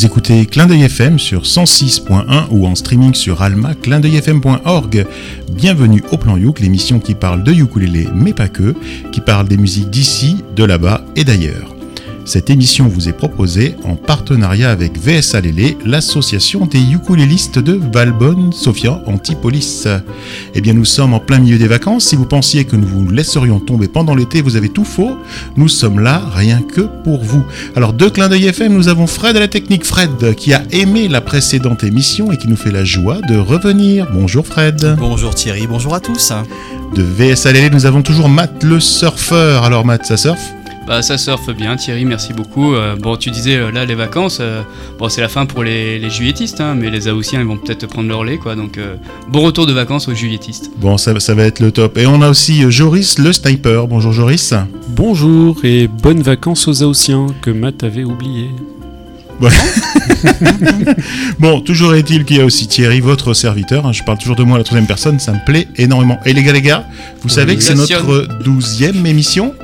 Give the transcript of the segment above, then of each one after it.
Vous écoutez Clin d'œil FM sur 106.1 ou en streaming sur alma clindeuilfm.org. Bienvenue au Plan Youk, l'émission qui parle de ukulélé mais pas que, qui parle des musiques d'ici, de là-bas et d'ailleurs. Cette émission vous est proposée en partenariat avec VSA Lélé, l'association des ukulélistes de Valbonne, Sofia, Antipolis. Eh bien, nous sommes en plein milieu des vacances. Si vous pensiez que nous vous laisserions tomber pendant l'été, vous avez tout faux. Nous sommes là rien que pour vous. Alors, deux clins d'œil FM, nous avons Fred à la technique. Fred, qui a aimé la précédente émission et qui nous fait la joie de revenir. Bonjour Fred. Bonjour Thierry, bonjour à tous. De VSA Lélé, nous avons toujours Matt le surfeur. Alors, Matt, ça surfe? Bah, ça surfe bien, Thierry, merci beaucoup. Euh, bon, tu disais euh, là les vacances, euh, bon, c'est la fin pour les, les juilletistes, hein, mais les Aoussiens ils vont peut-être prendre leur lait, quoi. Donc, bon retour de vacances aux juilletistes. Bon, ça, ça, va être le top. Et on a aussi Joris le sniper. Bonjour Joris. Bonjour et bonnes vacances aux Aoussiens que Matt avait oublié. bon, toujours est-il qu'il y a aussi Thierry, votre serviteur. Hein, je parle toujours de moi à la troisième personne, ça me plaît énormément. Et les gars, les gars, vous savez que c'est notre douzième émission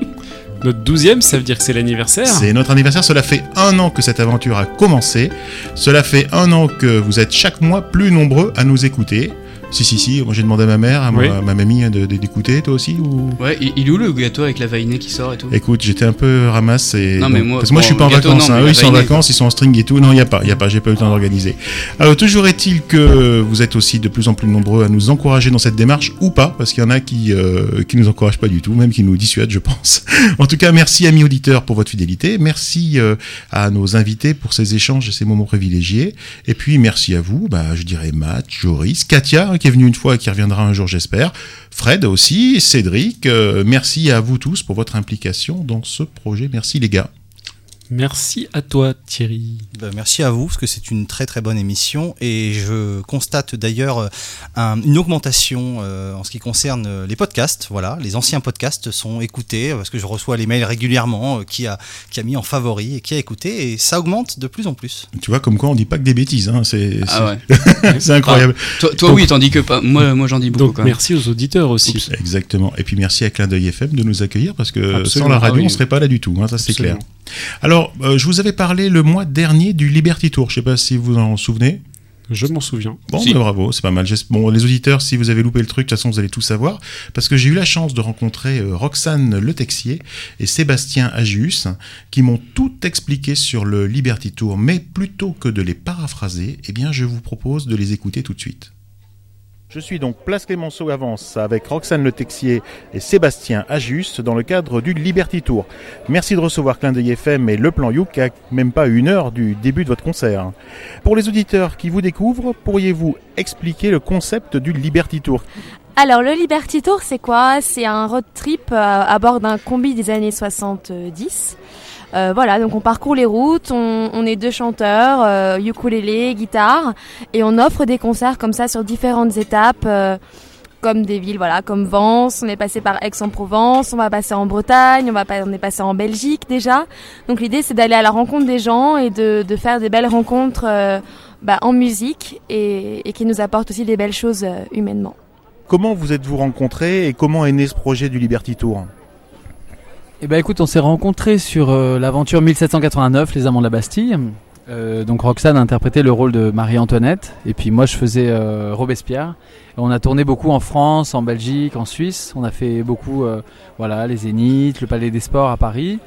notre douzième, ça veut dire que c'est l'anniversaire C'est notre anniversaire, cela fait un an que cette aventure a commencé. Cela fait un an que vous êtes chaque mois plus nombreux à nous écouter. Si, si, si. Moi, j'ai demandé à ma mère, à ma, mamie d'écouter, toi aussi ou... Ouais, il est où le gâteau avec la vainée qui sort et tout? Écoute, j'étais un peu ramasse. Et... Non, mais moi, parce que moi, je suis pas en vacances. Hein. Eux, ils sont en vacances, ils sont en string et tout. Non, il n'y a pas, il y a pas. J'ai pas eu le temps d'organiser. Alors, toujours est-il que vous êtes aussi de plus en plus nombreux à nous encourager dans cette démarche ou pas, parce qu'il y en a qui euh, qui nous encouragent pas du tout, même qui nous dissuadent, je pense. en tout cas, merci amis auditeurs pour votre fidélité. Merci euh, à nos invités pour ces échanges et ces moments privilégiés. Et puis, merci à vous. Bah, je dirais Matt, Joris, Katia, qui est venue une fois et qui reviendra un jour, j'espère. Fred aussi, Cédric, euh, merci à vous tous pour votre implication dans ce projet. Merci les gars. Merci à toi Thierry. Ben, merci à vous parce que c'est une très très bonne émission et je constate d'ailleurs euh, une augmentation euh, en ce qui concerne les podcasts. Voilà, les anciens podcasts sont écoutés parce que je reçois les mails régulièrement qui a qui a mis en favori et qui a écouté et ça augmente de plus en plus. Tu vois comme quoi on dit pas que des bêtises, hein. c'est ah incroyable. toi, toi oui, tandis que pas. Moi, moi j'en dis beaucoup. Donc, merci aux auditeurs aussi. Exactement. Et puis merci à Clin d'œil FM de nous accueillir parce que sans la radio ah on serait pas là du tout. Hein, ça c'est clair. Alors, euh, je vous avais parlé le mois dernier du Liberty Tour. Je ne sais pas si vous en souvenez. Je m'en souviens. Bon, bah, bravo, c'est pas mal. Bon, les auditeurs, si vous avez loupé le truc, de toute façon, vous allez tout savoir. Parce que j'ai eu la chance de rencontrer euh, Roxane Le Texier et Sébastien Agius, qui m'ont tout expliqué sur le Liberty Tour. Mais plutôt que de les paraphraser, eh bien, je vous propose de les écouter tout de suite. Je suis donc Place Clémenceau Avance avec Roxane Le Texier et Sébastien Agius dans le cadre du Liberty Tour. Merci de recevoir Clin d'œil FM et Le Plan Youk à même pas une heure du début de votre concert. Pour les auditeurs qui vous découvrent, pourriez-vous expliquer le concept du Liberty Tour? Alors le Liberty Tour c'est quoi? C'est un road trip euh, à bord d'un combi des années 70 euh, voilà, donc on parcourt les routes, on, est deux chanteurs, euh, ukulélé, guitare, et on offre des concerts comme ça sur différentes étapes. Euh, comme des villes, voilà, comme Vence, on est passé par Aix-en-Provence, on va passer en Bretagne, on, va on est passé en Belgique déjà. Donc l'idée c'est d'aller à la rencontre des gens et de, faire des belles rencontres bah, en musique et, et, qui nous apportent aussi des belles choses humainement. Comment vous êtes-vous rencontrés et comment est né ce projet du Liberty Tour? Eh ben écoute, on s'est rencontrés sur euh, l'aventure 1789, Les Amants de la Bastille. Euh, donc Roxane a interprété le rôle de Marie-Antoinette et puis moi je faisais euh, Robespierre. on a tourné beaucoup en France, en Belgique, en Suisse. On a fait beaucoup, voilà, les Zéniths, le Palais des Sports à Paris.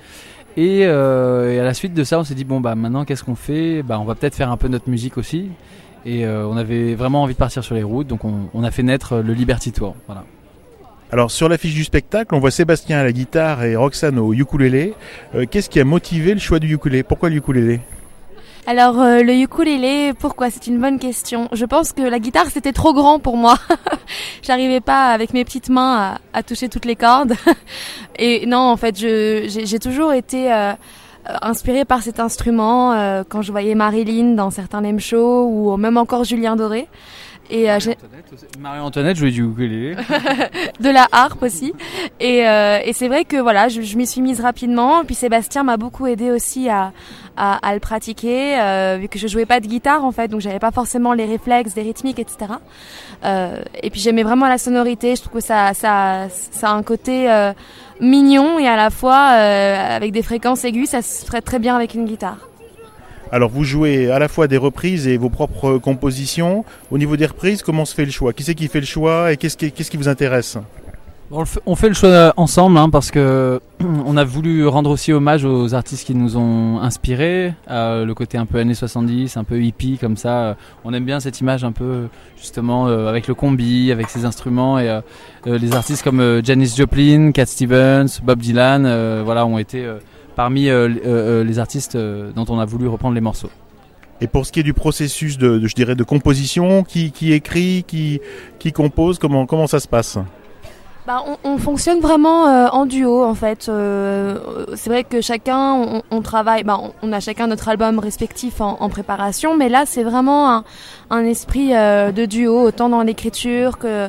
Et, à la suite de ça, on s'est dit bon bah maintenant qu'est-ce qu'on fait? Bah on va peut-être faire un peu notre musique aussi. Et on avait vraiment envie de partir sur les routes, donc on, on a fait naître le Liberty Tour. Voilà. Alors sur l'affiche du spectacle, on voit Sébastien à la guitare et Roxane au ukulélé. Euh, qu'est-ce qui a motivé le choix du ukulélé? Pourquoi le ukulélé? Alors euh, le ukulélé, pourquoi? C'est une bonne question. Je pense que la guitare c'était trop grand pour moi. J'arrivais pas avec mes petites mains à, toucher toutes les cordes. Et non, en fait, j'ai toujours été euh, inspirée par cet instrument quand je voyais Marilyn dans certains lame shows ou même encore Julien Doré. Et euh, Marie-Antoinette jouait du ukulélé. de la harpe aussi. Et, euh, et c'est vrai que voilà, je, je m'y suis mise rapidement. Puis Sébastien m'a beaucoup aidé aussi à, à, à le pratiquer, euh, vu que je jouais pas de guitare en fait, donc j'avais pas forcément les réflexes, des rythmiques, etc. Euh, et puis j'aimais vraiment la sonorité. Je trouve que ça, ça, ça a un côté euh, mignon et à la fois euh, avec des fréquences aiguës, ça se ferait très bien avec une guitare. Alors vous jouez à la fois des reprises et vos propres compositions. Au niveau des reprises, comment se fait le choix? Qui c'est qui fait le choix et qu'est-ce qui, vous intéresse? On, fait, le choix ensemble hein, parce que on a voulu rendre aussi hommage aux artistes qui nous ont inspirés, le côté un peu années 70, un peu hippie comme ça. On aime bien cette image un peu justement euh, avec le combi, avec ses instruments et euh, euh, les artistes comme Janis Joplin, Cat Stevens, Bob Dylan, voilà, ont été parmi euh, euh, les artistes euh, dont on a voulu reprendre les morceaux. Et pour ce qui est du processus de, de, je dirais, de composition, qui, qui écrit, qui, qui compose, comment, comment ça se passe? Bah, on, on fonctionne vraiment euh, en duo en fait. Euh, c'est vrai que chacun, on, on travaille, bah, on, on a chacun notre album respectif en, en préparation, mais là c'est vraiment un, un esprit euh, de duo, autant dans l'écriture que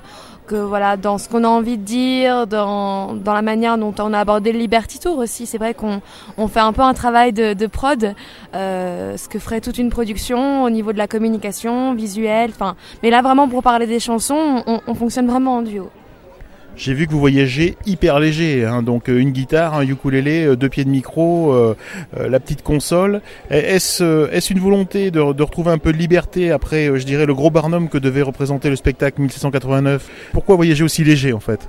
que voilà dans ce qu'on a envie de dire, dans, dans la manière dont on a abordé le Liberty Tour aussi. C'est vrai qu'on on fait un peu un travail de, de prod, euh, ce que ferait toute une production au niveau de la communication visuelle. Enfin, mais là vraiment pour parler des chansons, on, on fonctionne vraiment en duo. J'ai vu que vous voyagez hyper léger, hein, donc euh, une guitare, un ukulélé, euh, deux pieds de micro, euh, euh, la petite console. Est-ce est une volonté de, retrouver un peu de liberté après, je dirais, le gros barnum que devait représenter le spectacle 1689 Pourquoi voyager aussi léger en fait?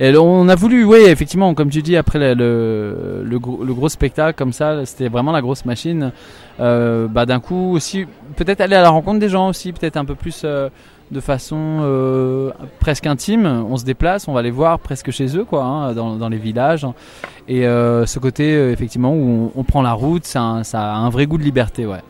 On a voulu, oui, effectivement, comme tu dis, après le, le, le, gros, le gros spectacle comme ça, c'était vraiment la grosse machine. Euh, bah, D'un coup aussi, peut-être aller à la rencontre des gens aussi, peut-être un peu plus euh, de façon euh, presque intime. On se déplace, on va les voir presque chez eux, quoi, hein, dans, dans, les villages. Et euh, ce côté, euh, effectivement, où on, on, prend la route, ça a, ça a un vrai goût de liberté, ouais.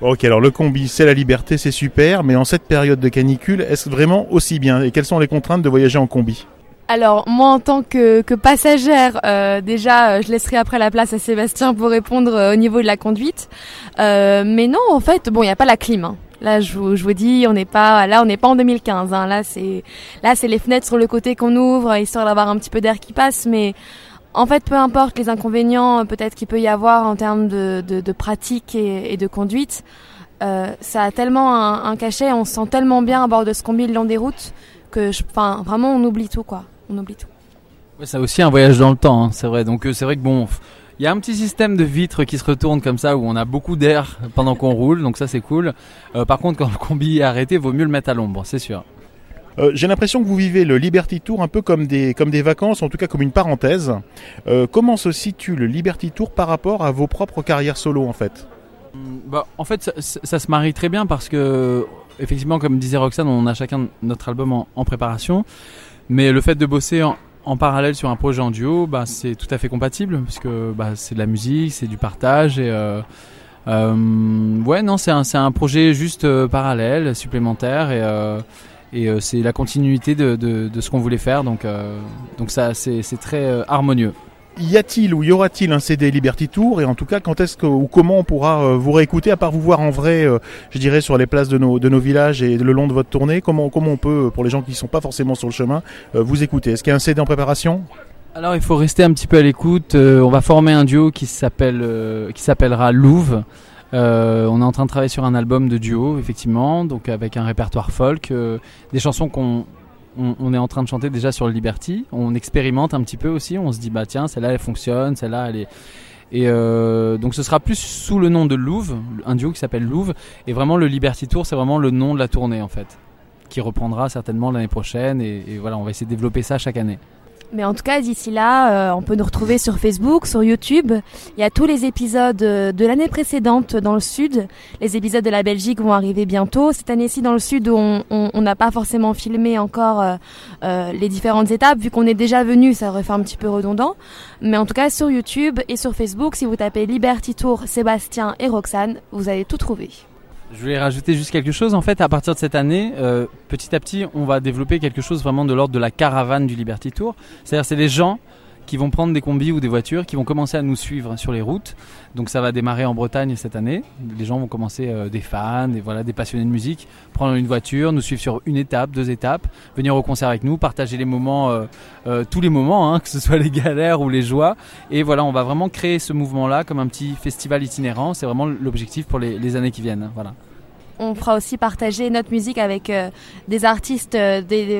Ok, alors le combi, c'est la liberté, c'est super, mais en cette période de canicule, est-ce vraiment aussi bien? Et quelles sont les contraintes de voyager en combi? Alors moi en tant que, que passagère, euh, déjà euh, je laisserai après la place à Sébastien pour répondre euh, au niveau de la conduite. Euh, mais non en fait, bon il n'y a pas la clim. Hein. Là je vous, dis, on n'est pas là, on n'est pas en 2015. Hein. Là c'est là c'est les fenêtres sur le côté qu'on ouvre histoire d'avoir un petit peu d'air qui passe. Mais en fait peu importe les inconvénients peut-être qu'il peut y avoir en termes de, de, pratique et, de conduite. ça a tellement un, cachet, on se sent tellement bien à bord de ce combi le long des routes que, enfin vraiment on oublie tout quoi on oublie tout. Ouais, c'est aussi un voyage dans le temps, hein, c'est vrai. Donc euh, c'est vrai que bon, il y a un petit système de vitres qui se retourne comme ça où on a beaucoup d'air pendant qu'on roule, donc ça c'est cool. Euh, par contre, quand le combi est arrêté, vaut mieux le mettre à l'ombre, c'est sûr. Euh, J'ai l'impression que vous vivez le Liberty Tour un peu comme des, comme des vacances, en tout cas comme une parenthèse. Euh, comment se situe le Liberty Tour par rapport à vos propres carrières solo en fait? Bah, En fait, ça, ça, se marie très bien parce que, effectivement, comme disait Roxane, on a chacun notre album en, en préparation. Mais le fait de bosser en, en, parallèle sur un projet en duo, bah, c'est tout à fait compatible parce que bah, c'est de la musique, c'est du partage et euh, euh, ouais non c'est un, projet juste euh, parallèle, supplémentaire et euh, et c'est la continuité de, de, de ce qu'on voulait faire donc donc ça c'est très harmonieux y a-t-il ou y aura-t-il un CD Liberty Tour et en tout cas quand est-ce que ou comment on pourra euh, vous réécouter à part vous voir en vrai euh, je dirais sur les places de nos villages et le long de votre tournée comment on peut pour les gens qui sont pas forcément sur le chemin euh, vous écouter? Est-ce qu'il y a un CD en préparation? Alors il faut rester un petit peu à l'écoute. On va former un duo qui s'appellera Louvre on est en train de travailler sur un album de duo effectivement donc avec un répertoire folk des chansons qu'on on, est en train de chanter déjà sur Liberty. On expérimente un petit peu aussi. On se dit bah tiens celle-là elle fonctionne, celle-là elle est et euh, donc ce sera plus sous le nom de Louvre, un duo qui s'appelle Louvre. Et vraiment le Liberty Tour c'est vraiment le nom de la tournée en fait, qui reprendra certainement l'année prochaine. Et, et, voilà on va essayer de développer ça chaque année. Mais en tout cas, d'ici là, euh, on peut nous retrouver sur Facebook, sur YouTube. Il y a tous les épisodes de l'année précédente dans le sud. Les épisodes de la Belgique vont arriver bientôt. Cette année-ci, dans le sud, on n'a pas forcément filmé encore euh, euh, les différentes étapes, vu qu'on est déjà venu, ça aurait fait un petit peu redondant. Mais en tout cas, sur YouTube et sur Facebook, si vous tapez Liberty Tour, Sébastien et Roxane, vous allez tout trouver. Je voulais rajouter juste quelque chose. En fait, à partir de cette année, euh, petit à petit, on va développer quelque chose vraiment de l'ordre de la caravane du Liberty Tour. C'est-à-dire, c'est des gens qui vont prendre des combis ou des voitures, qui vont commencer à nous suivre sur les routes. Donc ça va démarrer en Bretagne cette année. Les gens vont commencer, euh, des fans, des, voilà, des passionnés de musique, prendre une voiture, nous suivre sur une étape, deux étapes, venir au concert avec nous, partager les moments, euh, euh, tous les moments, hein, que ce soit les galères ou les joies. Et voilà, on va vraiment créer ce mouvement-là comme un petit festival itinérant. C'est vraiment l'objectif pour les, les, années qui viennent. Voilà. On fera aussi partager notre musique avec des artistes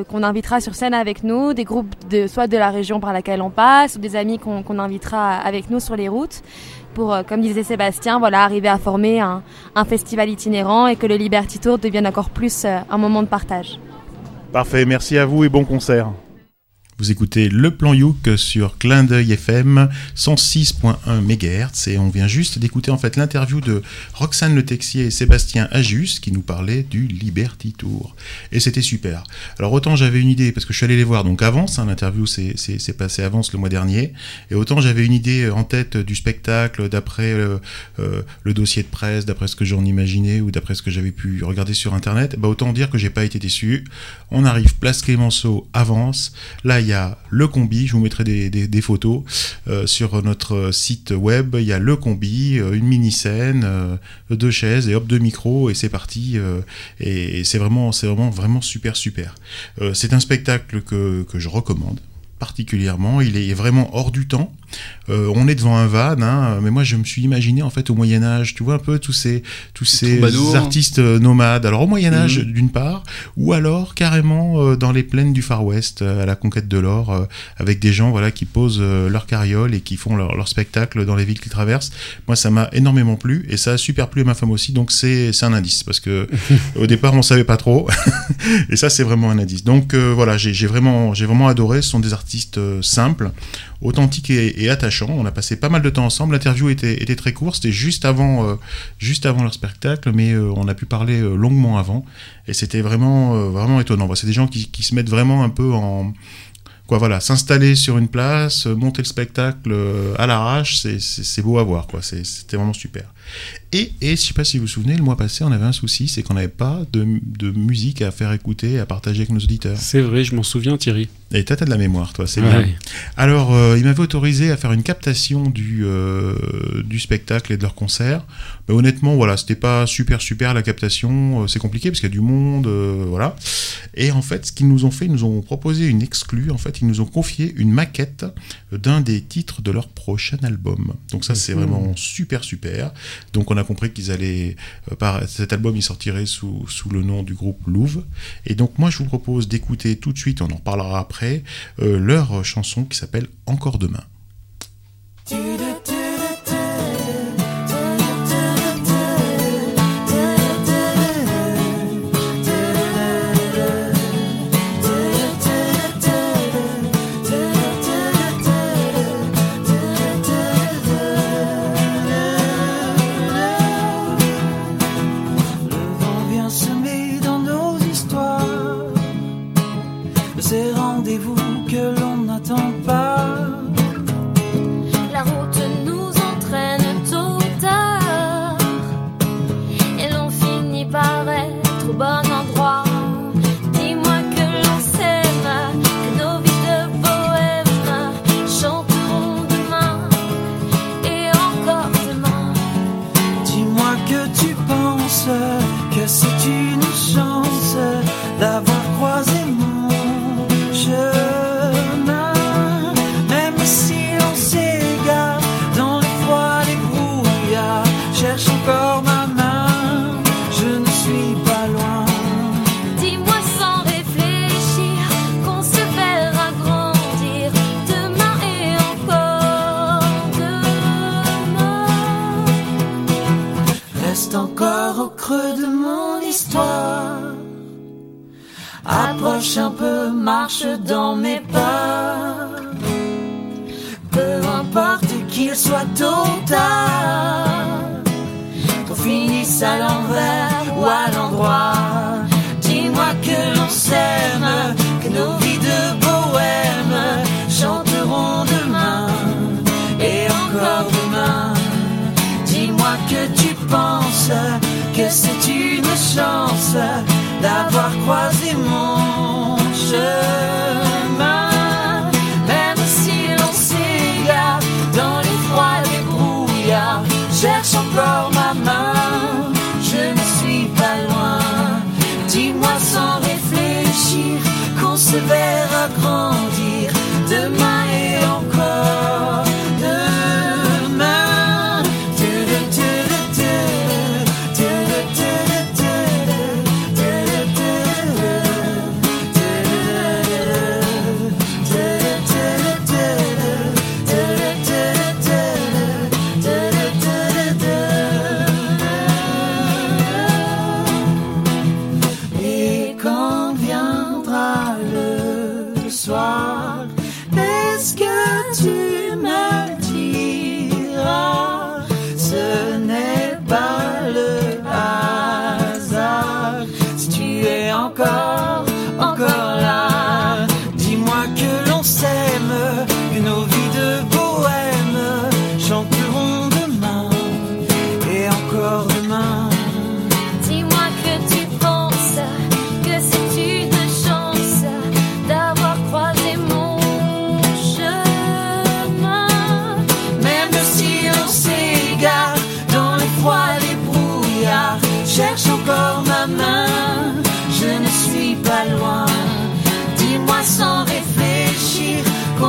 qu'on invitera sur scène avec nous, des groupes soit de la région par laquelle on passe, ou des amis qu'on invitera avec nous sur les routes pour, comme disait Sébastien, voilà, arriver à former un, un, festival itinérant et que le Liberty Tour devienne encore plus un moment de partage. Parfait, merci à vous et bon concert. Vous écoutez Le Plan Youk sur Clin d'œil FM 106.1 MHz et on vient juste d'écouter en fait l'interview de Roxane Le Texier et Sébastien Ajus qui nous parlaient du Liberty Tour. Et c'était super. Alors autant j'avais une idée, parce que je suis allé les voir donc avance, hein, l'interview s'est passé avance le mois dernier, et autant j'avais une idée en tête du spectacle d'après euh, euh, le dossier de presse, d'après ce que j'en imaginais ou d'après ce que j'avais pu regarder sur internet, bah autant dire que j'ai pas été déçu. On arrive place Clémenceau, avance. Là, il y a le combi, je vous mettrai des, photos euh, sur notre site web. Il y a le combi, euh, une mini-scène, euh, deux chaises et hop, deux micros et c'est parti. et, c'est vraiment, vraiment, vraiment super, super. c'est un spectacle que je recommande particulièrement. Il est vraiment hors du temps. Euh, on est devant un van, hein, mais moi je me suis imaginé en fait au Moyen Âge, tu vois un peu tous ces tous ces artistes euh, nomades. Alors au Moyen Âge mhm. d'une part, ou alors carrément euh, dans les plaines du Far West à la conquête de l'or, avec des gens voilà qui posent leur carriole et qui font leur, leur spectacle dans les villes qu'ils traversent. Moi ça m'a énormément plu et ça a super plu à ma femme aussi, donc c'est un indice parce que au départ on savait pas trop et ça c'est vraiment un indice. Donc voilà j'ai vraiment j'ai vraiment adoré. Ce sont des artistes simples authentique et, attachant. On a passé pas mal de temps ensemble. L'interview était, très courte, c'était juste avant, euh, juste avant leur spectacle, mais euh, on a pu parler euh, longuement avant. Et c'était vraiment, vraiment étonnant. C'est des gens qui, qui, se mettent vraiment un peu en, quoi voilà s'installer sur une place monter le spectacle à l'arrache c'est beau à voir c'était vraiment super et, et je sais pas si vous vous souvenez, le mois passé, on avait un souci, c'est qu'on n'avait pas de, de, musique à faire écouter, à partager avec nos auditeurs. C'est vrai, je m'en souviens, Thierry. Et t'as de la mémoire, toi, c'est bien. Alors, euh, il m'avait autorisé à faire une captation du, euh, du spectacle et de leur concert. Mais honnêtement, voilà, c'était pas super, super la captation. Euh, c'est compliqué parce qu'il y a du monde, voilà. Et en fait, ce qu'ils nous ont fait, ils nous ont proposé une exclue. En fait, ils nous ont confié une maquette d'un des titres de leur prochain album. Donc ça, c'est mmh. vraiment super, super. Donc on a compris qu'ils allaient, euh, par cet album, il sortirait sous, sous, le nom du groupe Louvre. Et donc moi, je vous propose d'écouter tout de suite, on en parlera après, euh, leur chanson qui s'appelle Encore demain. Encore, encore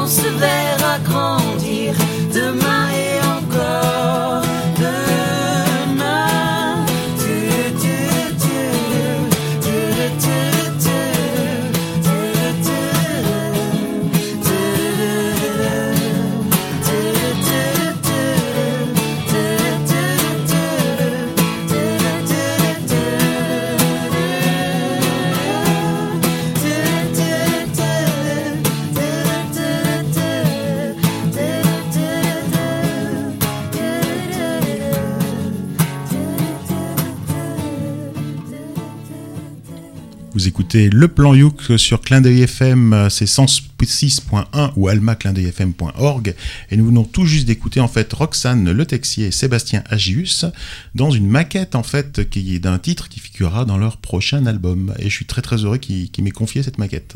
qu'on se verra grandir le plan Youk sur Clin d'œil FM, euh, c'est 106.1 ou almaclindeuilfm.org et nous venons tout juste d'écouter en fait Roxane Le Texier et Sébastien Agius dans une maquette en fait qui est d'un titre qui figurera dans leur prochain album et je suis très très heureux qu'ils m'aient confié cette maquette.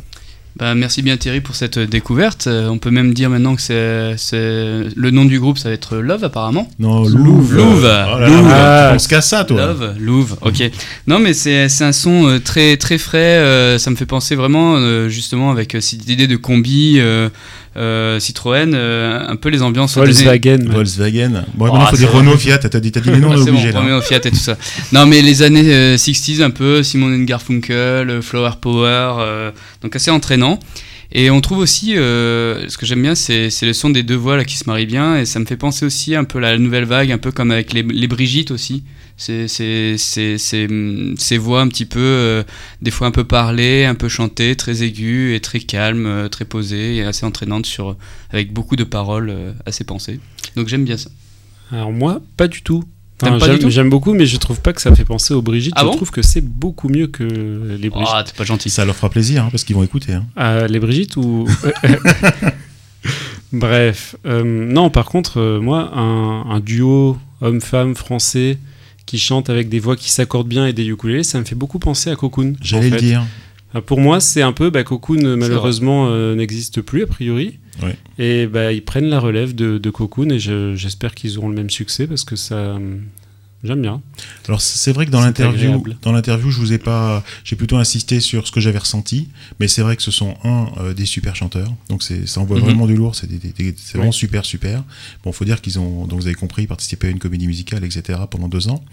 Bah, merci bien Thierry pour cette découverte. Euh, on peut même dire maintenant que c'est, c'est- le nom du groupe, ça va être Love apparemment. Non, Louvre. Louvre. Louvre. Oh là là, Louvre. tu penses qu'à ça toi Love, Louvre, ok. Non mais c'est, c'est un son euh, très très frais, euh, ça me fait penser vraiment euh, justement avec euh, cette idée de combi euh, euh, Citroën, euh, un peu les ambiances années- Volkswagen. Volkswagen. Bon, Oh, maintenant faut c'est dire vrai. Renault, Fiat, t'as dit, t'as dit les noms, on est bon, obligé là. Romeo Fiat et tout ça. Non, mais les années euh, 60s, un peu, Simon Garfunkel, euh, Flower Power, euh, donc assez entraînant. Et on trouve aussi, euh, ce que j'aime bien, c'est le son des deux voix là, qui se marient bien, et ça me fait penser aussi un peu à la nouvelle vague, un peu comme avec les, Brigitte aussi. Hum, ces voix un petit peu, euh, des fois un peu parlées, un peu chantées, très aiguës et très calmes, euh, très posées et assez entraînantes, sur, avec beaucoup de paroles assez pensées. Donc j'aime bien ça. Alors moi, pas du tout. Enfin, pas j'aime, beaucoup, mais je trouve pas que ça fait penser aux Brigitte. Ah je bon trouve que c'est beaucoup mieux que les Brigitte. Ah, t'es pas gentil. Ça leur fera plaisir hein, parce qu'ils vont écouter. hein. Ah, les Brigitte ou. Bref. euh, non, par contre, euh, moi, un, un duo homme-femme français qui chante avec des voix qui s'accordent bien et des ukulélés, ça me fait beaucoup penser à Cocoon. J'allais en le dire. Euh, Pour moi, c'est un peu. Bah, Cocoon, euh, malheureusement, euh, n'existe plus, a priori. Et bah, ils prennent la relève de, de Cocoon et je- j'espère qu'ils auront le même succès parce que ça. J'aime bien. Alors c'est vrai que dans l'interview, dans l'interview, je vous ai pas, j'ai plutôt insisté sur ce que j'avais ressenti, mais c'est vrai que ce sont un euh, des super chanteurs, donc c'est ça envoie Mhm. vraiment du lourd, c'est vraiment super super. Bon, faut dire qu'ils ont, donc vous avez compris, participé à une comédie musicale, etc. pendant deux ans.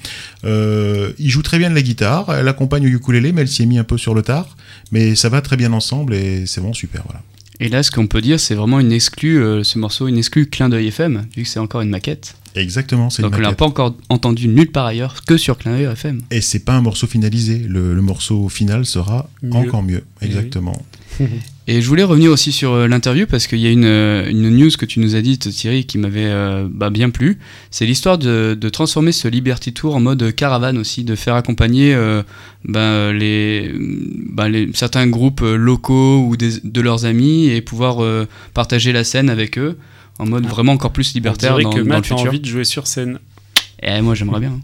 Euh, ils jouent très bien de la guitare, elle accompagne au ukulélé, mais elle s'y est mis un peu sur le tard, mais ça va très bien ensemble et c'est vraiment super, voilà. Et là, ce qu'on peut dire, c'est vraiment une exclue, euh, ce morceau, une exclue clin d'œil FM, vu que c'est encore une maquette. Exactement, c'est Donc on l'a pas encore entendu nulle part ailleurs que sur clin d'œil FM. Et c'est pas un morceau finalisé, le, le morceau final sera Mieux. encore mieux, Eh oui. exactement. Et je voulais revenir aussi sur euh, l'interview parce qu'il y a une, euh, une news que tu nous as dite, Thierry, qui m'avait euh, bah, bien plu. C'est l'histoire de, de transformer ce Liberty Tour en mode caravane aussi, de faire accompagner euh, bah, les, bah, les, certains groupes locaux ou des- de leurs amis et pouvoir euh, partager la scène avec eux en mode vraiment encore plus On libertaire dirait dans, que dans le Matt a futur. envie de jouer sur scène. Et moi j'aimerais bien.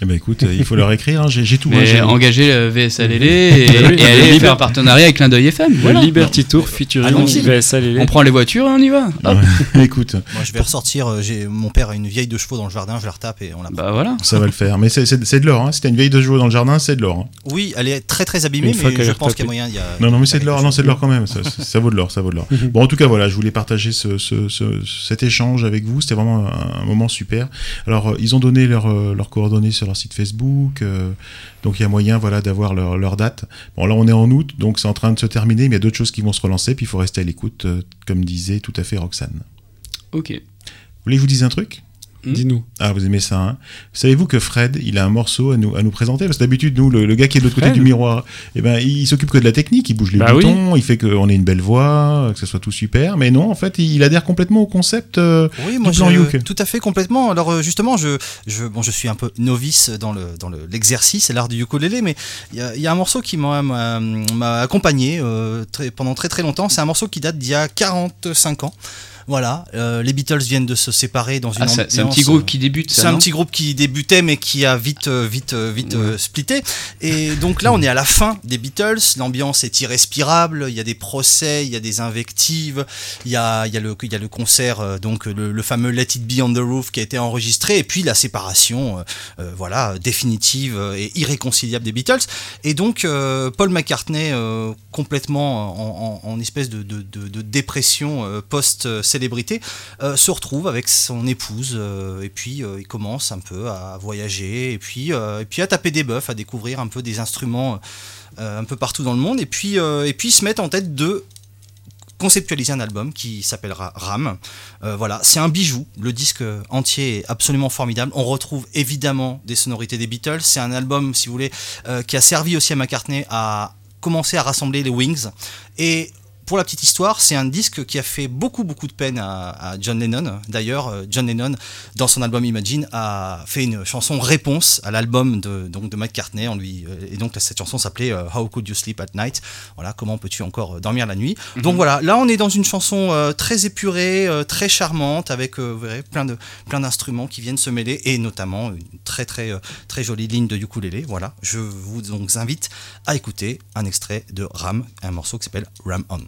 Eh ben écoute, il faut leur écrire, hein, j'ai tout. moi, Mais j'ai- engager le VSLL et, Oui, et le aller faire un partenariat avec Clin d'œil FM. Voilà. Liberty Tour featuring. On prend les voitures et on y va. Ouais, écoute, Moi, je vais ressortir. euh, J'ai mon père a une vieille de chevaux dans le jardin. Je la retape et on la. Bah voilà. ça va le faire. Mais c'est- de l'or, hein. si t'as une vieille de jouer dans le jardin, c'est de l'or. hein. Oui, elle est très très abîmée, Une mais je pense qu'il y a moyen. y a- Non, non, mais c'est de l'or, non, c'est de l'or quand même. Ça, vaut de l'or, ça vaut de l'or. Bon, en tout cas, voilà, je voulais partager ce, ce- ce- cet échange avec vous. C'était vraiment un, un moment super. Alors, euh, ils ont donné leurs euh, leurs coordonnées sur leur site Facebook. euh, donc, il y a moyen, voilà, d'avoir leur, leur date. Bon, là, on est en août, donc c'est en train de se terminer, mais il y a d'autres choses qui vont se relancer. Puis, il faut rester à l'écoute, euh, comme disait tout à fait Roxane. Ok. Vous voulez que je vous dise un truc? Hmm. Dis-nous. Ah, vous aimez ça, hein Savez-vous que Fred, il a un morceau à nous, à nous présenter? Parce que d'habitude, nous, le, le gars qui est de l'autre côté du miroir, eh ben, il, s'occupe que de la technique, il bouge les Bah oui. boutons, il fait qu'on ait une belle voix, que ce soit tout super. Mais non, en fait, il adhère complètement au concept. euh, Oui, moi, plan Youk. tout à fait, complètement. Alors, euh, justement, je, je, bon, je suis un peu novice dans le dans le- l'exercice, l'art du ukulélé, mais il y a, il y a un morceau qui m'a accompagné euh, très, pendant très très longtemps. C'est un morceau qui date d'il y a 45 ans. Voilà, euh, les Beatles viennent de se séparer dans une Ah, c'est un petit euh, groupe qui débute, C'est un petit groupe qui débutait mais qui a vite, euh, vite, euh, vite Ouais. euh, splitté. Et donc là, on est à la fin des Beatles. L'ambiance est irrespirable. Il y a des procès, il y a des invectives. Il y a, il y a, le, il y a le concert, euh, donc le, le fameux Let It Be on the Roof qui a été enregistré. Et puis la séparation, euh, euh, voilà, définitive euh, et irréconciliable des Beatles. Et donc euh, Paul McCartney, euh, complètement en, en- en espèce de, de- de- de dépression euh, euh, se retrouve avec son épouse euh, et puis euh, il commence un peu à voyager et puis, et à taper des bœufs, à découvrir un peu des instruments un peu partout dans le monde et puis, se mettent en tête de conceptualiser un album qui s'appellera Ram. Voilà, c'est un bijou. Le disque entier est absolument formidable. On retrouve évidemment des sonorités des Beatles. C'est un album, si vous voulez, qui a servi aussi à McCartney à commencer à rassembler les Wings. Et pour la petite histoire, c'est un disque qui a fait beaucoup beaucoup de peine à, à John Lennon. D'ailleurs, euh, John Lennon, dans son album Imagine, a fait une chanson réponse à l'album de, donc de McCartney. En lui, euh, et donc cette chanson s'appelait euh, How Could You Sleep at Night? Voilà, comment peux-tu encore dormir la nuit? Donc voilà, là on est dans une chanson euh, très épurée, euh, très charmante, avec euh, vous verrez, plein de plein d'instruments qui viennent se mêler et notamment une très très très jolie ligne de ukulélé. Voilà, je vous donc invite à écouter un extrait de Ram, un morceau qui s'appelle Ram On.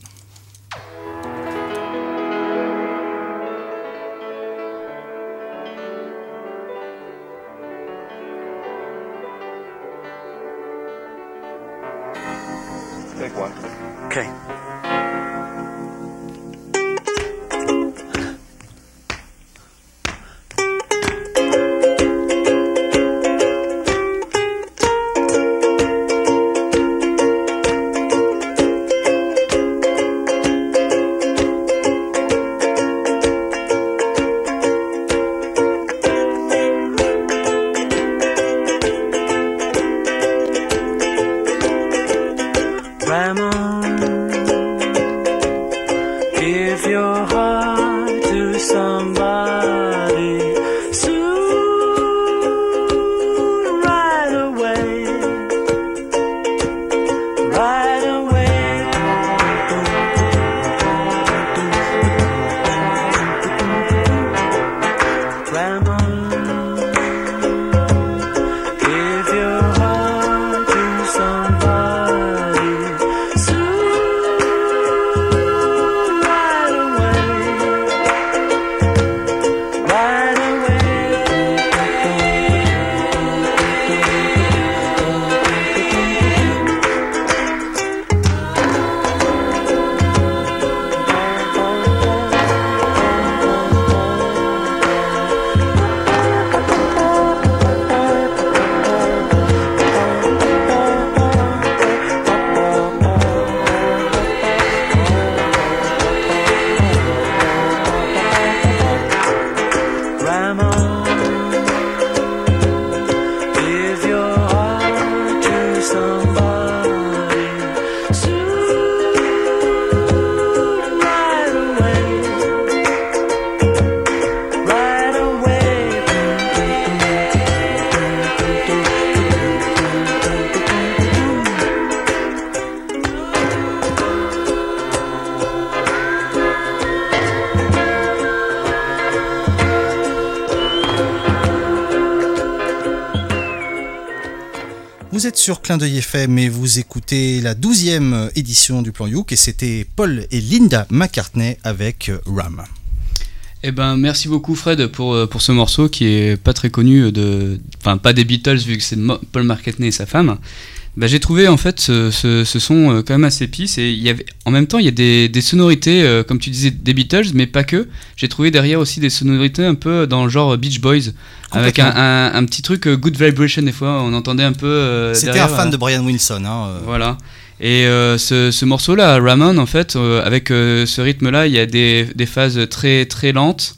Sur Clin d'œil FM et vous écoutez la 12e édition du plan Youk et c'était Paul et Linda McCartney avec euh, Ram. Eh ben, merci beaucoup Fred pour, euh, pour ce morceau qui est pas très connu de, enfin pas des Beatles vu que c'est Paul McCartney et sa femme. Bah, j'ai trouvé en fait ce, ce, son euh, quand même assez épice et il y avait, en même temps il y a des, des sonorités comme tu disais des Beatles mais pas que. J'ai trouvé derrière aussi des sonorités un peu dans le genre Beach Boys avec un, un, un petit truc euh, Good Vibration des fois on entendait un peu. euh, C'était un fan euh, de Brian Wilson. Hein, voilà. Et euh, ce, ce morceau-là, Ramon, en fait, euh, avec euh, ce rythme-là, il y a des, des phases très très lentes,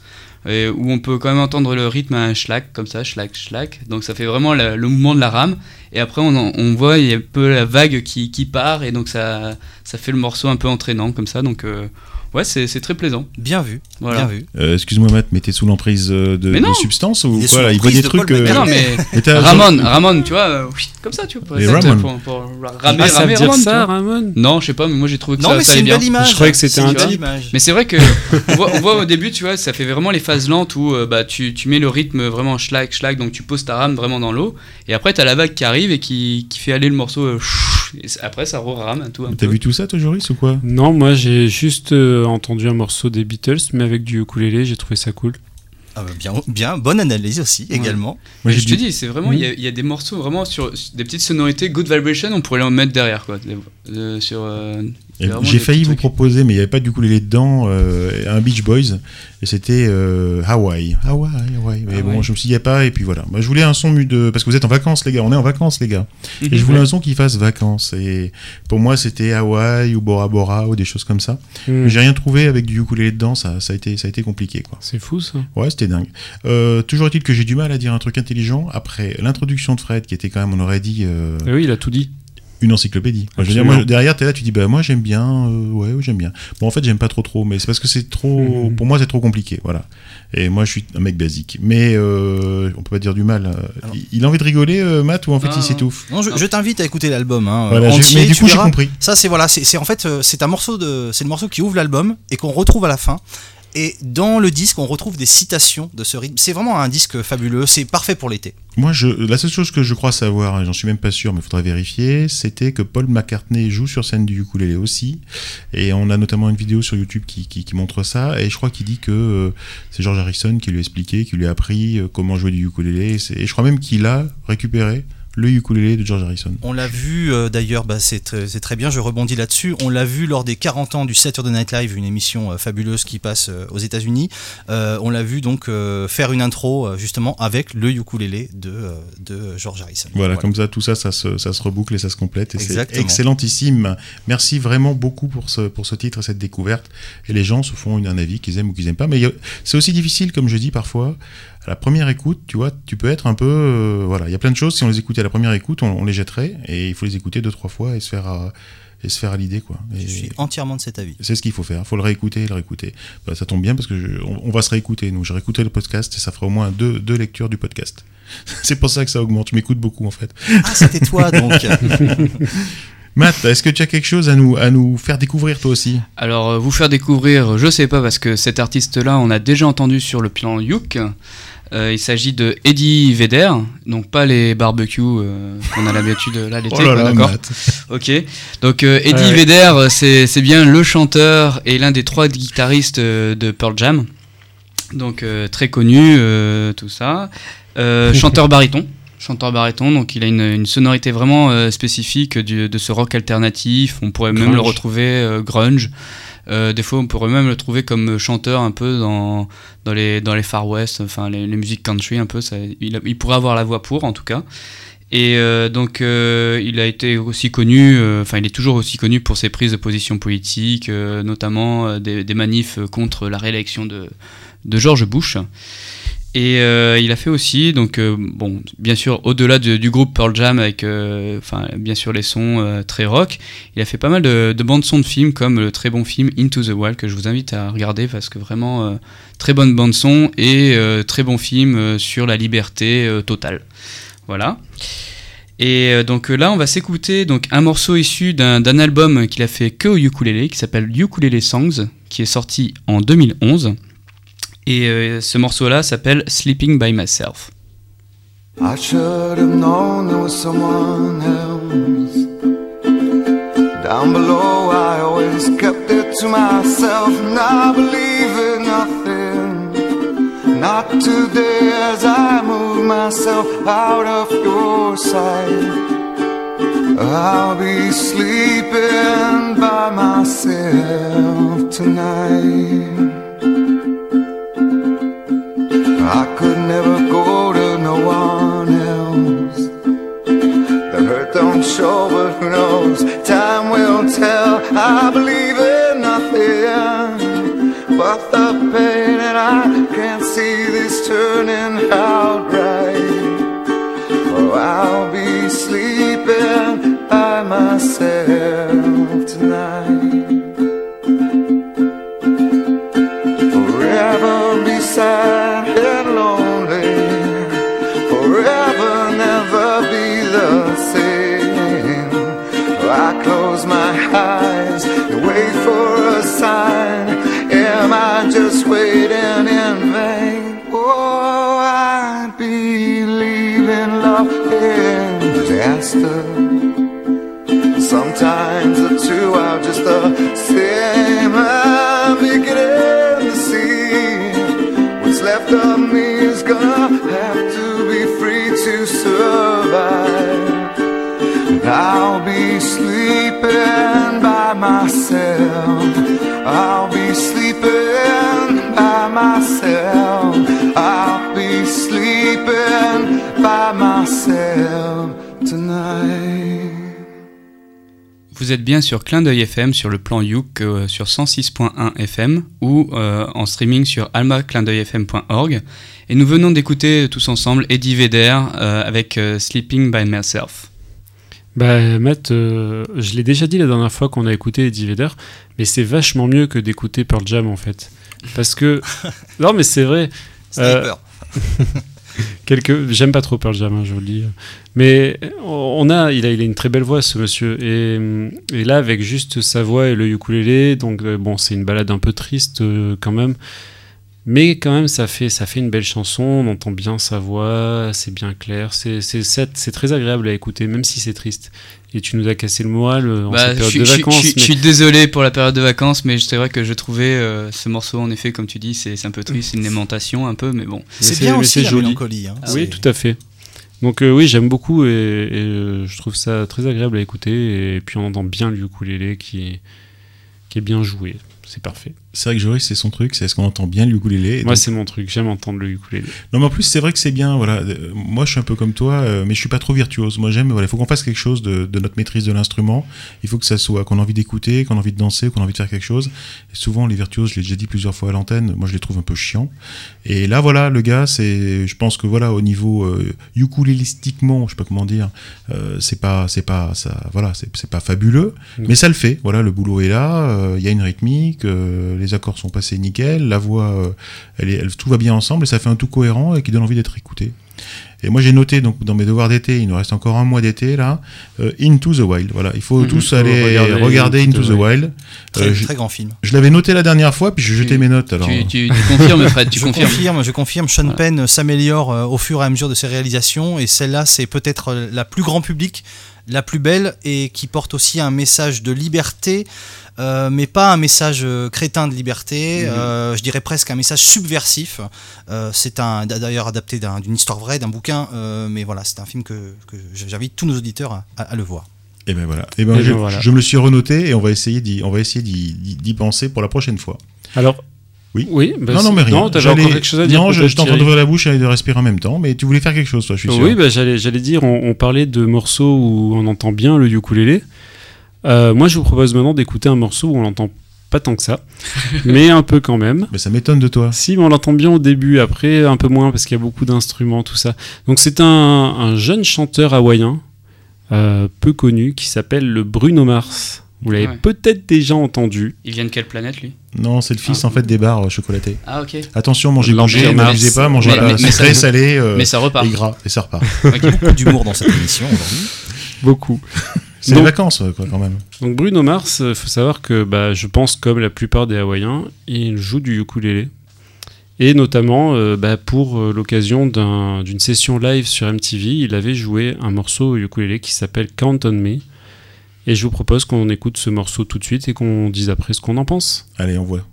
et où on peut quand même entendre le rythme à un schlack comme ça, schlack, schlack. Donc ça fait vraiment la- le mouvement de la rame. Et après on, en- on voit il y a un peu la vague qui, qui part et donc ça, ça fait le morceau un peu entraînant comme ça. Donc ouais, c'est c'est très plaisant. Bien vu, Voilà. bien vu. Euh, Excuse-moi, Matt, mais t'es sous l'emprise euh, de, de substances ou quoi là Il voit des de trucs. Paul euh, Mais non, mais mais t'as- Ramon, Ramon, tu vois, euh, comme ça, tu vois. Les Ramon. Pour, pour ramer, Ah, ça ramer Ramon, ça, Non, je sais pas, mais moi j'ai trouvé que Non, ça, mais ça c'est allait une bien. image. Je croyais que c'était un image. Mais c'est vrai que on voit, on voit au début, tu vois, ça fait vraiment les phases lentes où bah, tu, tu mets le rythme vraiment schlag, schlag, donc tu poses ta rame vraiment dans l'eau, et après t'as la vague qui arrive et qui, qui fait aller le morceau, euh, et après ça re-rame un tout un T'as vu tout ça, toi, Joris, ou quoi? Non, moi j'ai juste euh, entendu un morceau des Beatles, mais avec du ukulélé, j'ai trouvé ça cool. Ah bah, bien, bien, bonne analyse aussi également. Moi, je te dis, c'est vraiment, il y, a- il y a des morceaux vraiment sur sur des petites sonorités, good vibration, on pourrait les mettre derrière quoi. Euh, sur, euh, J'ai failli vous trucs. proposer, mais il n'y avait pas du ukulélé dedans, euh, un Beach Boys, et c'était euh, Hawaii. Hawaii, Hawaii. Mais bon, Hawaï. je me suis dit, a pas, et puis voilà. Moi, je voulais un son mu de. Parce que vous êtes en vacances, les gars, on est en vacances, les gars. Et je voulais un son qui fasse vacances. Et pour moi, c'était Hawaii ou Bora Bora ou des choses comme ça. Mais J'ai rien trouvé avec du ukulélé dedans, ça, ça, a, été, ça a été compliqué, quoi. C'est fou ça. Ouais, c'était dingue. Euh, toujours est-il que j'ai du mal à dire un truc intelligent après l'introduction de Fred, qui était quand même, on aurait dit, euh, Eh oui, il a tout dit. Une encyclopédie. Moi, je veux dire, moi, derrière, t'es là, tu dis, bah, moi, j'aime bien, euh, ouais, j'aime bien. Bon, en fait, j'aime pas trop, trop, mais c'est parce que c'est trop, Mhm. pour moi, c'est trop compliqué, voilà. Et moi, je suis un mec basique. Mais, euh, on peut pas dire du mal. Alors. il- a envie de rigoler, euh, Matt, ou en fait, il s'étouffe Non, je, je t'invite à écouter l'album. Hein, Voilà, entier, mais du coup, j'ai compris. Ça, c'est voilà, c'est c'est- en fait, euh, c'est un morceau de, c'est le morceau qui ouvre l'album et qu'on retrouve à la fin. Et dans le disque, on retrouve des citations de ce rythme. C'est vraiment un disque fabuleux. C'est parfait pour l'été. Moi, je, la seule chose que je crois savoir, et j'en suis même pas sûr, mais il faudrait vérifier, c'était que Paul McCartney joue sur scène du ukulélé aussi. Et on a notamment une vidéo sur YouTube qui, montre ça. Et je crois qu'il dit que euh, c'est George Harrison qui lui a expliqué, qui lui a appris euh, comment jouer du ukulélé. Et Et je crois même qu'il a récupéré le ukulélé de George Harrison. On l'a vu euh, d'ailleurs, bah, c'est très, bien, je rebondis là-dessus. On l'a vu lors des 40 ans du Saturday Night Live, une émission euh, fabuleuse qui passe euh, aux États-Unis. On l'a vu donc faire une intro justement avec le ukulélé de, de George Harrison. Voilà, comme ça, tout ça, ça se, ça se reboucle et ça se complète. Et c'est Exactement. excellentissime. Merci vraiment beaucoup pour ce, pour ce titre et cette découverte. Et les gens se font une- un avis qu'ils aiment ou qu'ils aiment pas. Mais c'est aussi difficile, comme je dis parfois, à la première écoute, tu vois, tu peux être un peu. euh, voilà, il y a plein de choses, si on les écoutait à la première écoute, on, on les jetterait. Et il faut les écouter deux, trois fois et se faire, à- et se faire à l'idée, quoi. Et Je suis entièrement de cet avis. c'est ce qu'il faut faire. Il faut le réécouter et le réécouter. Bah, ça tombe bien parce que je- on, on va se réécouter. Nous, je réécouterai le podcast et ça fera au moins deux, deux lectures du podcast. c'est pour ça que ça augmente. Je m'écoute beaucoup, en fait. Ah, c'était toi donc. Matt, est-ce que tu as quelque chose à nous, à nous faire découvrir toi aussi? Alors, euh, vous faire découvrir, je sais pas, parce que cet artiste-là, on a déjà entendu sur le plan Youk. Euh, il s'agit de Eddie Vedder, donc pas les barbecues euh, qu'on a l'habitude là l'été, Oh là quoi, là, d'accord Matt. Ok. Donc euh, Eddie Ouais. Vedder, c'est c'est bien le chanteur et l'un des trois guitaristes de Pearl Jam. Donc euh, très connu, euh, tout ça. Euh, chanteur baryton. Chanteur baryton, donc il a une, une sonorité vraiment euh, spécifique du- de ce rock alternatif. On pourrait même le retrouver euh, grunge. Euh, des fois, on pourrait même le trouver comme chanteur un peu dans, dans, les, dans les Far West, enfin les, les musiques country un peu. Ça, il, pourrait avoir la voix pour, en tout cas. Et donc, il a été aussi connu, enfin, il est toujours aussi connu pour ses prises de position politiques, euh, notamment des, des manifs contre la réélection de, de George Bush. Et euh, il a fait aussi, donc, euh, bon, bien sûr, au-delà de- du groupe Pearl Jam, avec, euh, bien sûr, les sons très rock, il a fait pas mal de, de bandes-sons de films, comme le très bon film Into the Wild, que je vous invite à regarder, parce que vraiment, très bonne bande-son et euh, très bon film sur la liberté totale. Voilà. Et donc là, on va s'écouter donc un morceau issu d'un album qu'il a fait que au ukulélé, qui s'appelle Ukulele Songs, qui est sorti en 2011. Et euh, ce morceau-là s'appelle Sleeping by Myself. I should have known there was someone else. Down below, I always kept it to myself, and I believe in nothing. Not today, as I move myself out of your sight. I'll be sleeping by myself tonight. I could never go to no one else. The hurt don't show, but who knows? Time will tell. I believe in nothing but the pain, and I can't see this turning out right. Oh, I'll be sleeping by myself tonight. Understood. Sometimes the two are just the same. I'm beginning to see what's left of me is gonna have to be free to survive. And I'll be sleeping by myself. I'll be sleeping by myself. I'll be sleeping by myself. Vous êtes bien sur Clin d'œil FM sur le plan Youk euh, sur 106.1 FM ou euh, en streaming sur almaclindeuilfm.org. Et nous venons d'écouter tous ensemble Eddie Vedder euh, avec euh, Sleeping by Myself. Bah, Matt, euh, je l'ai déjà dit la dernière fois qu'on a écouté Eddie Vedder, mais c'est vachement mieux que d'écouter Pearl Jam en fait. Parce que. non, mais c'est vrai. Sniper. J'aime pas trop Pearl Jam, hein, je vous le dis. Mais on a, il a, il a une très belle voix, ce monsieur. Et, et là, avec juste sa voix et le ukulélé, donc euh, bon, c'est une balade un peu triste euh, quand même. Mais quand même, ça fait, ça fait une belle chanson. On entend bien sa voix, c'est bien clair. C'est, très agréable à écouter, même si c'est triste. Et tu nous as cassé le moral euh, en Bah, cette période de vacances. je mais- je suis désolé pour la période de vacances, mais c'est vrai que je trouvais euh, ce morceau, en effet, comme tu dis, c'est un peu triste, c'est une lamentation un peu, mais bon. C'est bien aussi la joli. mélancolie. hein. Oui, tout à fait. Donc euh, oui, j'aime beaucoup et, et, euh, je trouve ça très agréable à écouter. Et puis on entend bien le ukulélé qui, qui est bien joué. C'est parfait. C'est vrai que Joris, c'est son truc, c'est est-ce qu'on entend bien le ukulélé Moi, c'est mon truc. J'aime entendre le ukulélé. Non, mais en plus, c'est vrai que c'est bien. Voilà. Euh, Moi, je suis un peu comme toi, euh, mais je suis pas trop virtuose. Moi, j'aime. Voilà, il faut qu'on fasse quelque chose de, de notre maîtrise de l'instrument. Il faut que ça soit qu'on a envie d'écouter, qu'on a envie de danser, qu'on a envie de faire quelque chose. Et souvent, les virtuoses, je l'ai déjà dit plusieurs fois à l'antenne. Moi, je les trouve un peu chiants. Et là, voilà, le gars, c'est. Je pense que voilà, au niveau euh, ukulélistiquement, je sais pas comment dire, euh, c'est pas, c'est pas, ça, voilà, c'est pas fabuleux, Mm. mais ça le fait. Voilà, le boulot est là. euh, Il y a une rythmique, les accords sont passés nickel, la voix, euh, tout va bien ensemble et ça fait un tout cohérent et qui donne envie d'être écouté. Et moi j'ai noté donc dans mes devoirs d'été, il nous reste encore un mois d'été là, euh, Into the Wild. Voilà, il faut Mhm. tous Faut aller regarder regarder, Into the the Wild. Très, Euh, je très grand film. je l'avais noté la dernière fois puis j'ai jeté mes notes. Alors, Tu, tu- tu confirmes, Fred, tu je confirmes. confirme, je confirme. Sean Voilà. Penn s'améliore euh, au fur et à mesure de ses réalisations et celle-là, c'est peut-être euh, la plus grand public, la plus belle et qui porte aussi un message de liberté, euh, mais pas un message euh, crétin de liberté. Mhm. euh, je dirais presque un message subversif. Euh, c'est un d'ailleurs adapté d'un- d'une histoire vraie, d'un bouquin, euh, mais voilà, c'est un film que, que j'invite tous nos auditeurs à, à- à le voir. Et ben voilà. Et ben, Et je, ben voilà. je me le suis renoté et on va essayer d'y, on va essayer d'y, d'y- d'y penser pour la prochaine fois. Alors. Oui. Oui. bah, non non mais rien. Non, t'avais J'allais- encore quelque chose à dire. Non, je- Thierry d'ouvrir la bouche et de respirer en même temps, mais tu voulais faire quelque chose toi, je suis sûr. Oui, bah, j'allais, j'allais dire, on, on parlait de morceaux où on entend bien le ukulélé. Euh, moi, je vous propose maintenant d'écouter un morceau où on l'entend pas tant que ça, mais un peu quand même. Mais ça m'étonne de toi. Si, mais on l'entend bien au début, après un peu moins parce qu'il y a beaucoup d'instruments, tout ça. Donc c'est un, un jeune chanteur hawaïen, euh, peu connu, qui s'appelle le Bruno Mars. Vous l'avez Ouais. peut-être déjà entendu. Il vient de quelle planète, lui? Non, c'est le fils Ah. en fait des barres euh, chocolatées. Ah, ok. Attention, mangez Mars. n'abusez pas, mangez Mais- pas mais- mais ça- sucré, salé euh, Mais ça repart. et gras et ça repart. Ok. Beaucoup d'humour dans cette émission aujourd'hui. Beaucoup. C'est les vacances euh, quoi, quand même. Donc Bruno Mars, il faut savoir que bah, je pense comme la plupart des Hawaïens, il joue du ukulélé. Et notamment euh, bah, pour euh, l'occasion d'un- d'une session live sur MTV, il avait joué un morceau au ukulélé qui s'appelle Count on Me. Et je vous propose qu'on écoute ce morceau tout de suite et qu'on dise après ce qu'on en pense. Allez, on voit.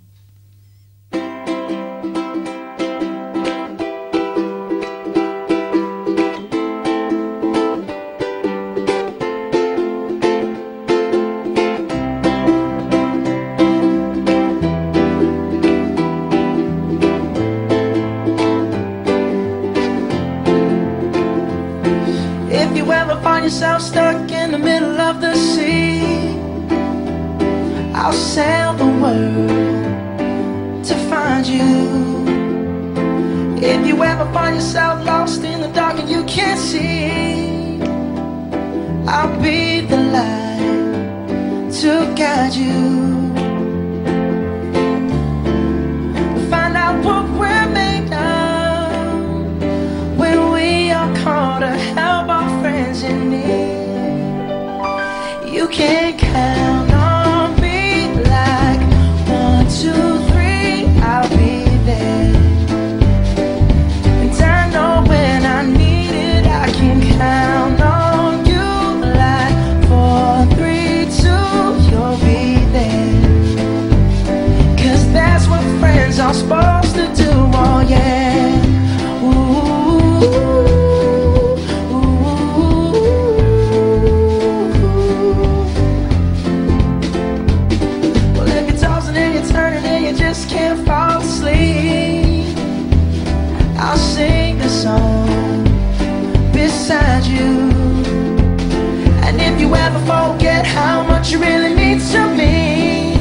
Forget how much you really mean to me,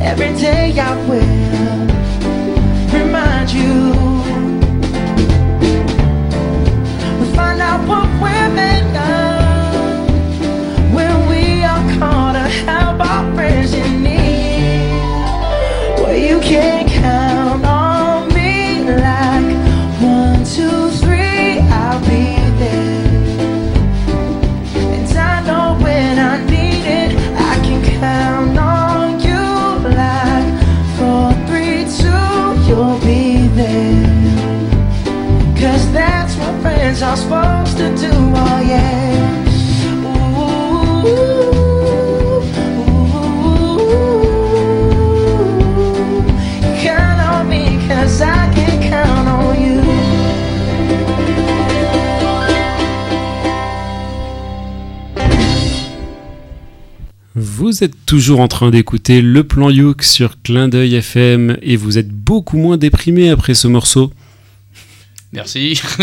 every day I will Vous êtes toujours en train d'écouter le plan Youk sur Clin d'œil FM et vous êtes beaucoup moins déprimé après ce morceau. Merci.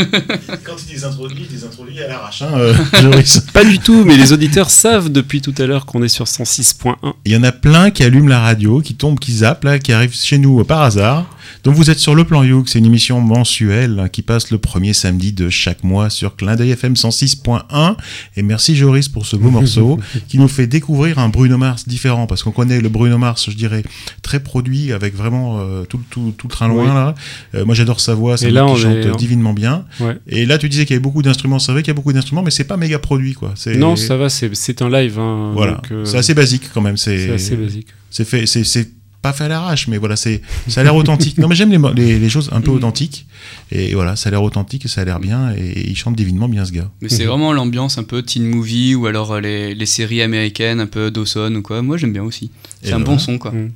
Quand il des introduits, des introduits à l'arrache, hein, euh, Joris. Pas du tout, mais les auditeurs savent depuis tout à l'heure qu'on est sur 106.1. Il y en a plein qui allument la radio, qui tombent, qui zappent, là, qui arrivent chez nous par hasard. Donc vous êtes sur Le Plan Youk, c'est une émission mensuelle qui passe le premier samedi de chaque mois sur Clin d'œil FM 106.1. Et merci Joris pour ce beau morceau qui nous fait découvrir un Bruno Mars différent, parce qu'on connaît le Bruno Mars, je dirais, très produit, avec vraiment euh, tout, tout, tout le train loin Oui. là. Euh, moi j'adore sa voix, c'est là, qui chante est- divinement bien. Ouais. Et là tu disais qu'il y avait beaucoup d'instruments, c'est vrai qu'il y a beaucoup d'instruments, mais c'est pas méga produit quoi. Non, ça va, c'est un live. hein, Voilà, euh, c'est assez basique quand même. C'est assez basique. c'est fait, c'est pas fait à l'arrache, mais voilà, c'est ça a l'air authentique. Non, mais j'aime les, les, les choses un peu Mm. authentiques. Et voilà, ça a l'air authentique et ça a l'air bien. Et il chante divinement bien ce gars. Mais c'est vraiment l'ambiance un peu teen movie ou alors euh, les, les séries américaines, un peu Dawson ou quoi. Moi j'aime bien aussi. C'est un bon son quoi. Mm.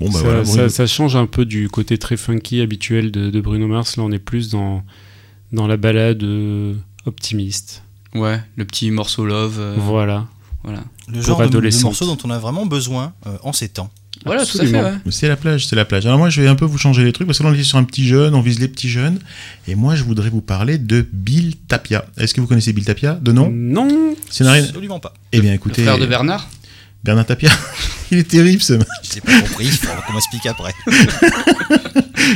Bon, bah ça, voilà. ça- change un peu du côté très funky habituel de, de Bruno Mars. Là, on est plus dans, dans la balade euh, optimiste. Ouais, le petit morceau love. euh, Voilà. voilà. Le Pour genre de, morceau dont on a vraiment besoin euh, en ces temps. Voilà, tout à fait. Ouais. C'est la plage, c'est la plage. Alors moi, je vais un peu vous changer les trucs parce que là, on est sur un petit jeune, on vise les petits jeunes. Et moi, je voudrais vous parler de Bill Tapia. Est-ce que vous connaissez Bill Tapia De nom? Non. C'est une- Absolument pas. Eh bien, Le écoutez, frère de Bernard? Bernard Tapia, il est terrible ce. Je n'ai pas compris, il faudra qu'on m'explique après.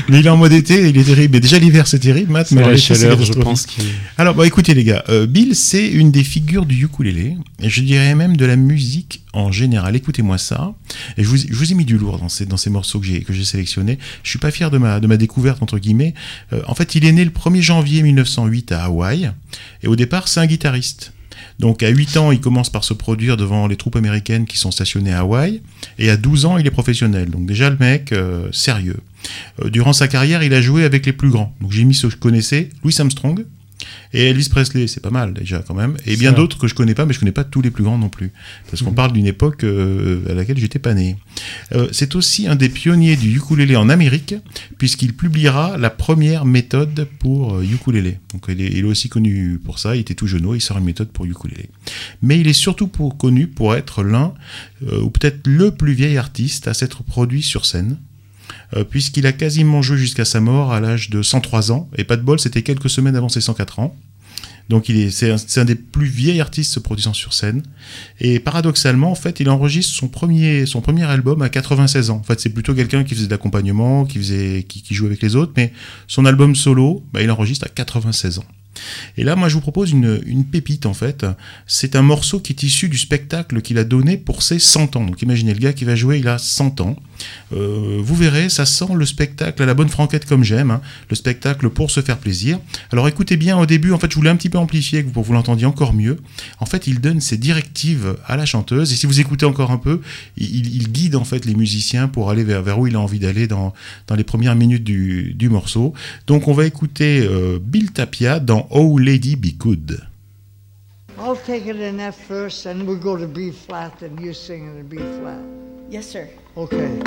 Mais il est en mode été, il est terrible. Mais déjà l'hiver, c'est terrible, Matt. Mais la chaleur, je pense. qui- Alors, bah, écoutez les gars, euh, Bill, c'est une des figures du ukulélé, et je dirais même de la musique en général. Écoutez-moi ça. Et je vous, je vous ai mis du lourd dans ces, dans ces morceaux que j'ai, que j'ai sélectionnés. Je suis pas fier de ma, de ma découverte, entre guillemets. Euh, en fait, il est né le 1er janvier 1908 à Hawaï, et au départ, c'est un guitariste. Donc à 8 ans, il commence par se produire devant les troupes américaines qui sont stationnées à Hawaï, et à 12 ans, il est professionnel. Donc déjà, le mec, euh, sérieux. Euh, durant sa carrière, il a joué avec les plus grands. Donc j'ai mis ceux que je connaissais, Louis Armstrong, et Elvis Presley, c'est pas mal déjà quand même. Et bien d'autres que je connais pas, mais je connais pas tous les plus grands non plus. Parce qu'on parle d'une époque euh, à laquelle j'étais pas né. Euh, c'est aussi un des pionniers du ukulélé en Amérique, puisqu'il publiera la première méthode pour euh, ukulélé. Donc il est, il est aussi connu pour ça, il était tout jeune, il sort une méthode pour ukulélé. Mais il est surtout pour- connu pour être l'un, euh, ou peut-être le plus vieil artiste à s'être produit sur scène. Euh, puisqu'il a quasiment joué jusqu'à sa mort à l'âge de 103 ans, et pas de bol, c'était quelques semaines avant ses 104 ans. Donc il est, c'est un, des plus vieils artistes se produisant sur scène. Et paradoxalement, en fait, il enregistre son premier, son premier album à 96 ans. En fait, c'est plutôt quelqu'un qui faisait de l'accompagnement, qui, qui jouait avec les autres, mais son album solo, bah, il enregistre à 96 ans. Et là, moi, je vous propose une, une pépite, en fait. C'est un morceau qui est issu du spectacle qu'il a donné pour ses 100 ans. Donc, imaginez le gars qui va jouer, il a 100 ans. Euh, vous verrez, ça sent le spectacle à la bonne franquette comme j'aime, hein. le spectacle pour se faire plaisir. Alors écoutez bien au début, en fait je voulais un petit peu amplifier pour que vous l'entendiez encore mieux. En fait il donne ses directives à la chanteuse et si vous écoutez encore un peu, il, guide en fait les musiciens pour aller vers, où il a envie d'aller dans, dans les premières minutes du, morceau. Donc on va écouter euh, Bill Tapia dans Oh Lady Be Good. I'll take it in F first, and we'll go to B flat, and you sing it B flat. Yes, sir. Okay.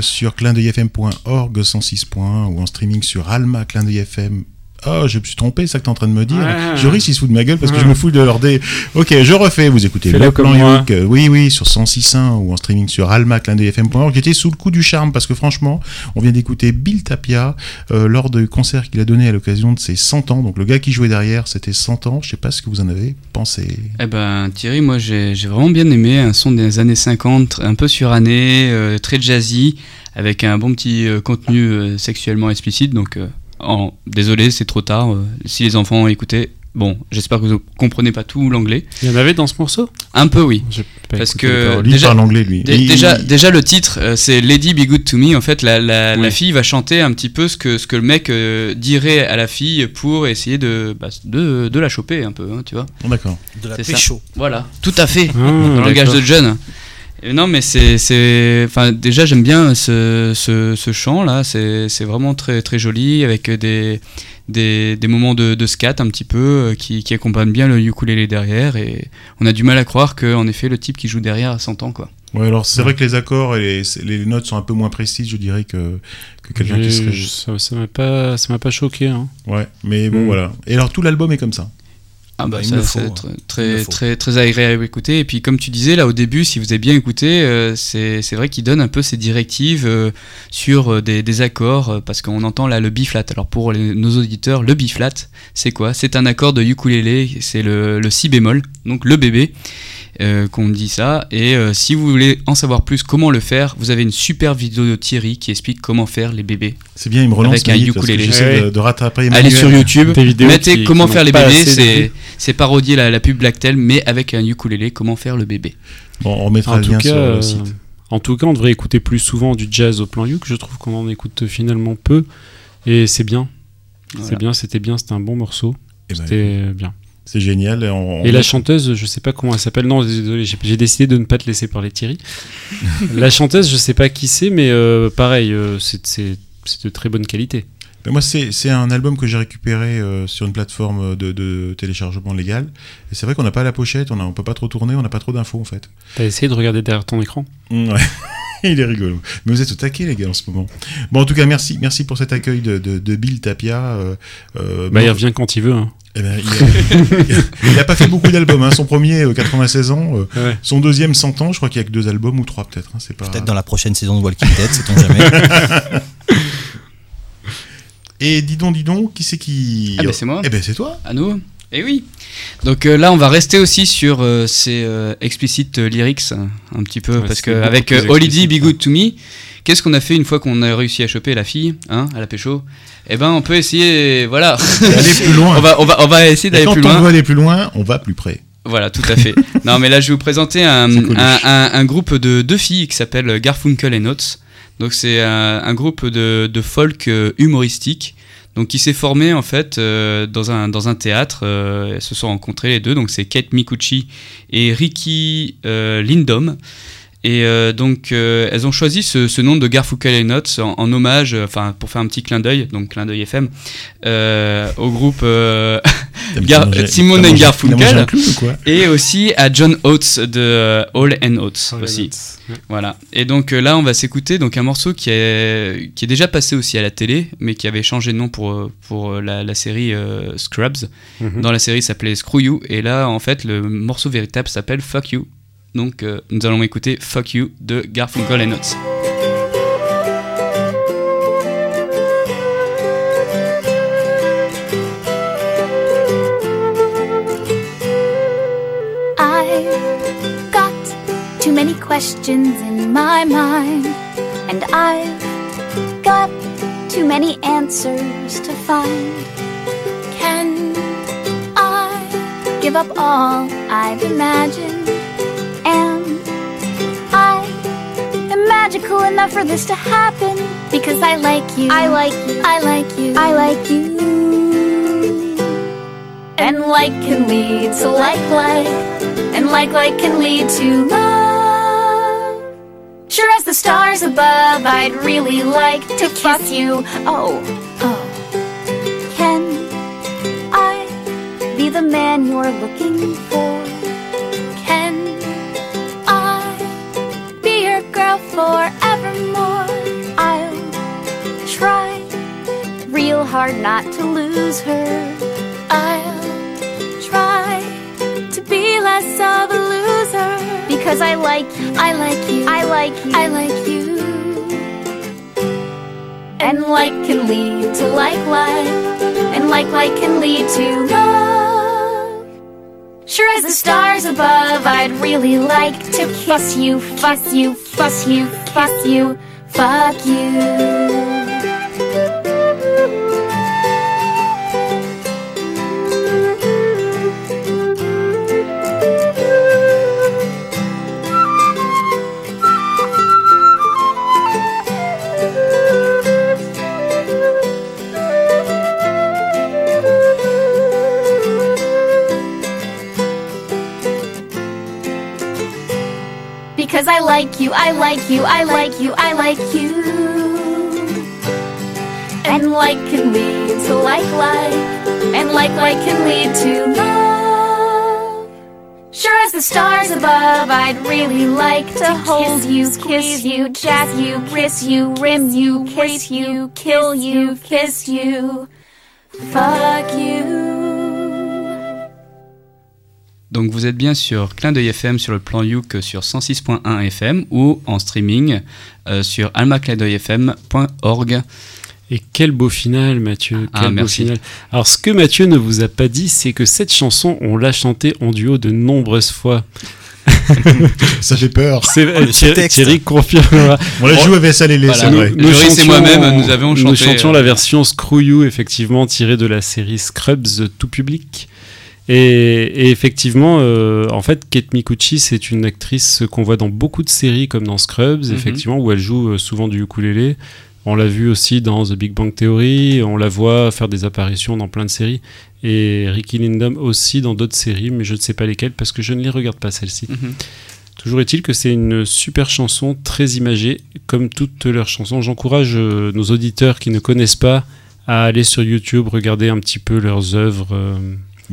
Sur clindeuilfm.org 106.1 ou en streaming sur Alma Oh, je me suis trompé, c'est ça que t'es en train de me dire. Ouais. Joris, il se fout de ma gueule parce que Ouais. je me fous de leur dé. Ok, je refais. Vous écoutez le plan. Youk. euh, Oui, oui, sur 106.1 ou en streaming sur Alma Clin d'œilfm.org. J'étais sous le coup du charme parce que franchement, on vient d'écouter Bill Tapia euh, lors du concert qu'il a donné à l'occasion de ses 100 ans. Donc le gars qui jouait derrière, c'était 100 ans. Je sais pas ce que vous en avez pensé. Eh ben Thierry, moi j'ai j'ai vraiment bien aimé un son des années 50, un peu suranné, euh, très jazzy, avec un bon petit euh, contenu euh, sexuellement explicite. Donc, euh, en- désolé, c'est trop tard. euh, si les enfants ont écouté, bon, j'espère que vous comprenez pas tout l'anglais. Il y en avait dans ce morceau? Un peu, oui. Parce que. Lui, déjà, parle anglais, lui. déjà, déjà le titre, euh, c'est Lady Be Good to Me. En fait, la, la, la fille va chanter un petit peu ce que, ce que le mec euh, dirait à la fille pour essayer de, bah, de, de la choper un peu, hein, tu vois. D'accord. De la C'est ça. pécho. Voilà, tout à fait, Ah, dans le langage de John. Non, mais c'est, c'est, enfin, déjà j'aime bien ce, ce, ce chant là. C'est, c'est vraiment très, très joli avec des, des, des moments de, de scat un petit peu euh, qui, qui accompagnent bien le ukulélé derrière. Et on a du mal à croire que, en effet, le type qui joue derrière a 100 ans, quoi. Ouais, alors c'est vrai que les accords et les, les notes sont un peu moins précises, je dirais, que, que quelqu'un qui serait. Ça ça m'a pas, ça m'a pas choqué. Hein. Ouais, mais bon, Mm. voilà. Et alors tout l'album est comme ça. Ah bah, Bah, ça, faut, tr- hein. Très, très, très agréable à écouter. Et puis, comme tu disais là au début, si vous avez bien écouté, euh, c'est vrai qu'il donne un peu ses directives euh, sur euh, des, des accords, euh, parce qu'on entend là le B-flat. Alors, pour les- nos auditeurs, le B-flat, c'est quoi? C'est un accord de ukulélé, c'est le, le si bémol, donc le bébé. Euh, qu'on dit ça et euh, si vous voulez en savoir plus comment le faire vous avez une super vidéo de Thierry qui explique comment faire les bébés C'est bien, il me relance Avec un Maïf, parce que ukulélé. J'essaie Ouais. de, de rattraper Allez Emmanuel. sur YouTube, mettez qui- comment qui faire les bébés, c'est parodier la, la pub Blacktel, mais avec un ukulélé, comment faire le bébé. Bon, on remettra En le tout, lien cas, sur euh, le site. en tout cas, on devrait écouter plus souvent du jazz au plan Youk. Je trouve qu'on en écoute finalement peu. Et c'est bien. Voilà. C'est bien, c'était bien, c'était un bon morceau. Eh ben, C'était bien. C'est génial. et on- Et on- la chanteuse, je sais pas comment elle s'appelle. Non, désolé, j'ai décidé de ne pas te laisser parler, Thierry. la chanteuse, je sais pas qui c'est, mais euh, pareil, euh, c'est de très bonne qualité. Mais moi, c'est un album que j'ai récupéré euh, sur une plateforme de, de téléchargement légal. Et c'est vrai qu'on n'a pas la pochette, on ne peut pas trop tourner, on n'a pas trop d'infos en fait. T'as essayé de regarder derrière ton écran? Mm, Ouais. Il est rigolo. Mais vous êtes au taquet, les gars, en ce moment. Bon, en tout cas, merci, merci pour cet accueil de, de, de Bill Tapia. euh, Bah, bon, il revient quand il veut. hein. Eh ben, il, a, il a pas fait beaucoup d'albums. hein. Son premier, euh, 96 ans. euh, Ouais. Son deuxième, 100 ans. Je crois qu'il y a que deux albums ou trois, peut-être. hein. C'est pas. Peut-être dans la prochaine saison de Walking Dead, sait-on jamais. Et dis donc, dis donc, qui c'est qui. Ah, ben, c'est moi. Eh ben, c'est toi. À nous Eh oui Donc euh, là, on va rester aussi sur euh, ces euh, explicit euh, lyrics, un petit peu, Ouais, parce beaucoup plus Holiday Be Good To Me, qu'est-ce qu'on a fait une fois qu'on a réussi à choper la fille, hein, à la pécho? Eh ben, on peut essayer, voilà. Aller plus loin. on, va, on, va, on va essayer Et d'aller quand plus on loin. veut aller plus loin, on va plus près. Voilà, tout à fait. non, mais là, je vais vous présenter un, C'est Coluche. un, un- un groupe de deux filles qui s'appelle Garfunkel and Oates. Donc, c'est un, un groupe de, de folk euh, humoristique. Donc, qui s'est formé en fait euh, dans, un, dans un théâtre. euh, elles se sont rencontrés les deux. Donc, c'est Kate Mikuchi et Ricky euh, Lindom. Et euh, donc, euh, elles ont choisi ce, ce nom de Garfunkel and Oates en, en hommage, euh, enfin, pour faire un petit clin d'œil, donc clin d'œil FM, euh, au groupe euh, t'as and Garfunkel. Et aussi à John Oates de euh, All and Oates aussi. Voilà. Et donc euh, là, on va s'écouter donc un morceau qui est qui est déjà passé aussi à la télé, mais qui avait changé de nom pour pour la, la série euh, Scrubs. Mhm. Dans la série, ça s'appelait Screw You. Et là, en fait, le morceau véritable s'appelle Fuck You. Donc, euh, nous allons écouter Fuck You de Garfunkel and Oates. I've got too many questions in my mind, and I've got too many answers to find. Can I give up all I've imagined? Magical enough for this to happen? Because I like you. I like you. I like you. I like you. And like can lead to like like, and like like can lead to love. Sure as the stars above, I'd really like to kiss you. Oh, oh. Can I be the man you're looking for? Hard not to lose her. I'll try to be less of a loser because I like you. I like you. I like you. I like you. And like can lead to like like, and like like can lead to love. Sure as the stars above, I'd really like to kiss you, fuss you, fuss you, fuss you, fuck you. Cause I like you, I like you, I like you, I like you. And like can lead to like like, and like like can lead to love. Sure as the stars above, I'd really like to hold you, kiss you, jack you, kiss you, rim you, kiss you, kill you, kiss you, fuck you. Donc vous êtes bien sur Clin d'œil FM sur le plan Youk sur 106.1 FM ou en streaming euh, sur almaclindeuilfm.org. Et quel beau final, Mathieu. Ah, Quel beau final. Alors, ce que Mathieu ne vous a pas dit, c'est que cette chanson, on l'a chantée en duo de nombreuses fois. Ça fait peur. Oh, Thierry. Thierry confirmera. On la joue avec ça les Voilà. c'est vrai. Nous- Joris et moi-même, nous avions Nous chanté, chantions euh, la version Screw You, effectivement, tirée de la série Scrubs euh, tout public. Et, et effectivement, euh, en fait, Kate Mikuchi, c'est une actrice qu'on voit dans beaucoup de séries, comme dans Scrubs, Mhm. effectivement, où elle joue euh, souvent du ukulélé. On l'a vu aussi dans The Big Bang Theory, on la voit faire des apparitions dans plein de séries. Et Ricky Lindom aussi dans d'autres séries, mais je ne sais pas lesquelles parce que je ne les regarde pas celles-ci. Mhm. Toujours est-il que c'est une super chanson, très imagée, comme toutes leurs chansons. J'encourage euh, nos auditeurs qui ne connaissent pas à aller sur YouTube, regarder un petit peu leurs œuvres. euh.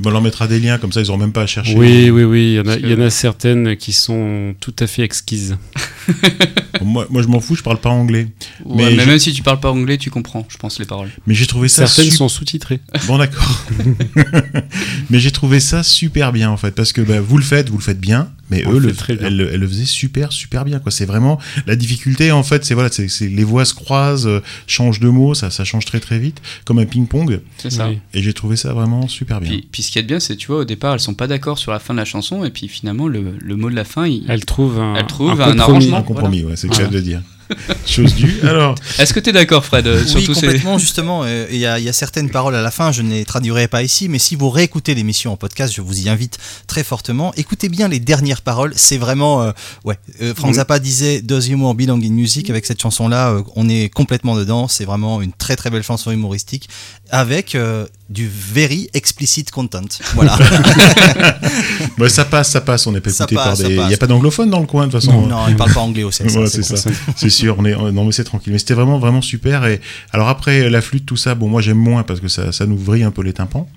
On leur mettra des liens, comme ça ils n'auront même pas à chercher. Oui, oui, oui, il y, en a, y en a certaines qui sont tout à fait exquises. moi, moi je m'en fous, je parle pas anglais. Ouais, Mais mais je- même si tu parles pas anglais, tu comprends, je pense, les paroles. Mais j'ai trouvé ça Certaines sont sous-titrées. Bon d'accord. mais j'ai trouvé ça super bien en fait parce que bah, vous le faites, vous le faites bien, mais On eux le très bien. elles, le- elles le faisaient super super bien quoi. C'est vraiment la difficulté en fait, c'est voilà, c'est les voix se croisent, euh, changent de mots, ça ça change très très vite comme un ping pong C'est ça. Oui. et j'ai trouvé ça vraiment super bien. Puis, puis ce qui est bien, c'est, tu vois, au départ, elles sont pas d'accord sur la fin de la chanson, et puis finalement, le, le mot de la fin, il... Elle trouve un, Elle trouve un arrangement. Un compromis, ouais, c'est le cas de le dire. Chose due. Alors, Est-ce que tu es d'accord, Fred, euh, sur Oui, tous ces... complètement, justement. euh, Il y, a- il y a certaines paroles à la fin, je ne les traduirai pas ici, mais si vous réécoutez l'émission en podcast, je vous y invite très fortement. Écoutez bien les dernières paroles, c'est vraiment. euh, ouais, euh, Frank. Zappa disait Does humor belong in music? Avec cette chanson-là, euh, on est complètement dedans. C'est vraiment une très très belle chanson humoristique avec euh, du very explicit content. Voilà. bah, ça passe, ça passe. On n'est pas écouté par passe, des. Il n'y a pas d'anglophone dans le coin de toute façon. non, il parle pas anglais aussi. Voilà, c'est ça. C'est sûr, on est, on- non mais c'est tranquille. Mais c'était vraiment vraiment super. Et alors après la flûte, tout ça, bon moi j'aime moins parce que ça, ça nous vrille un peu les tympans.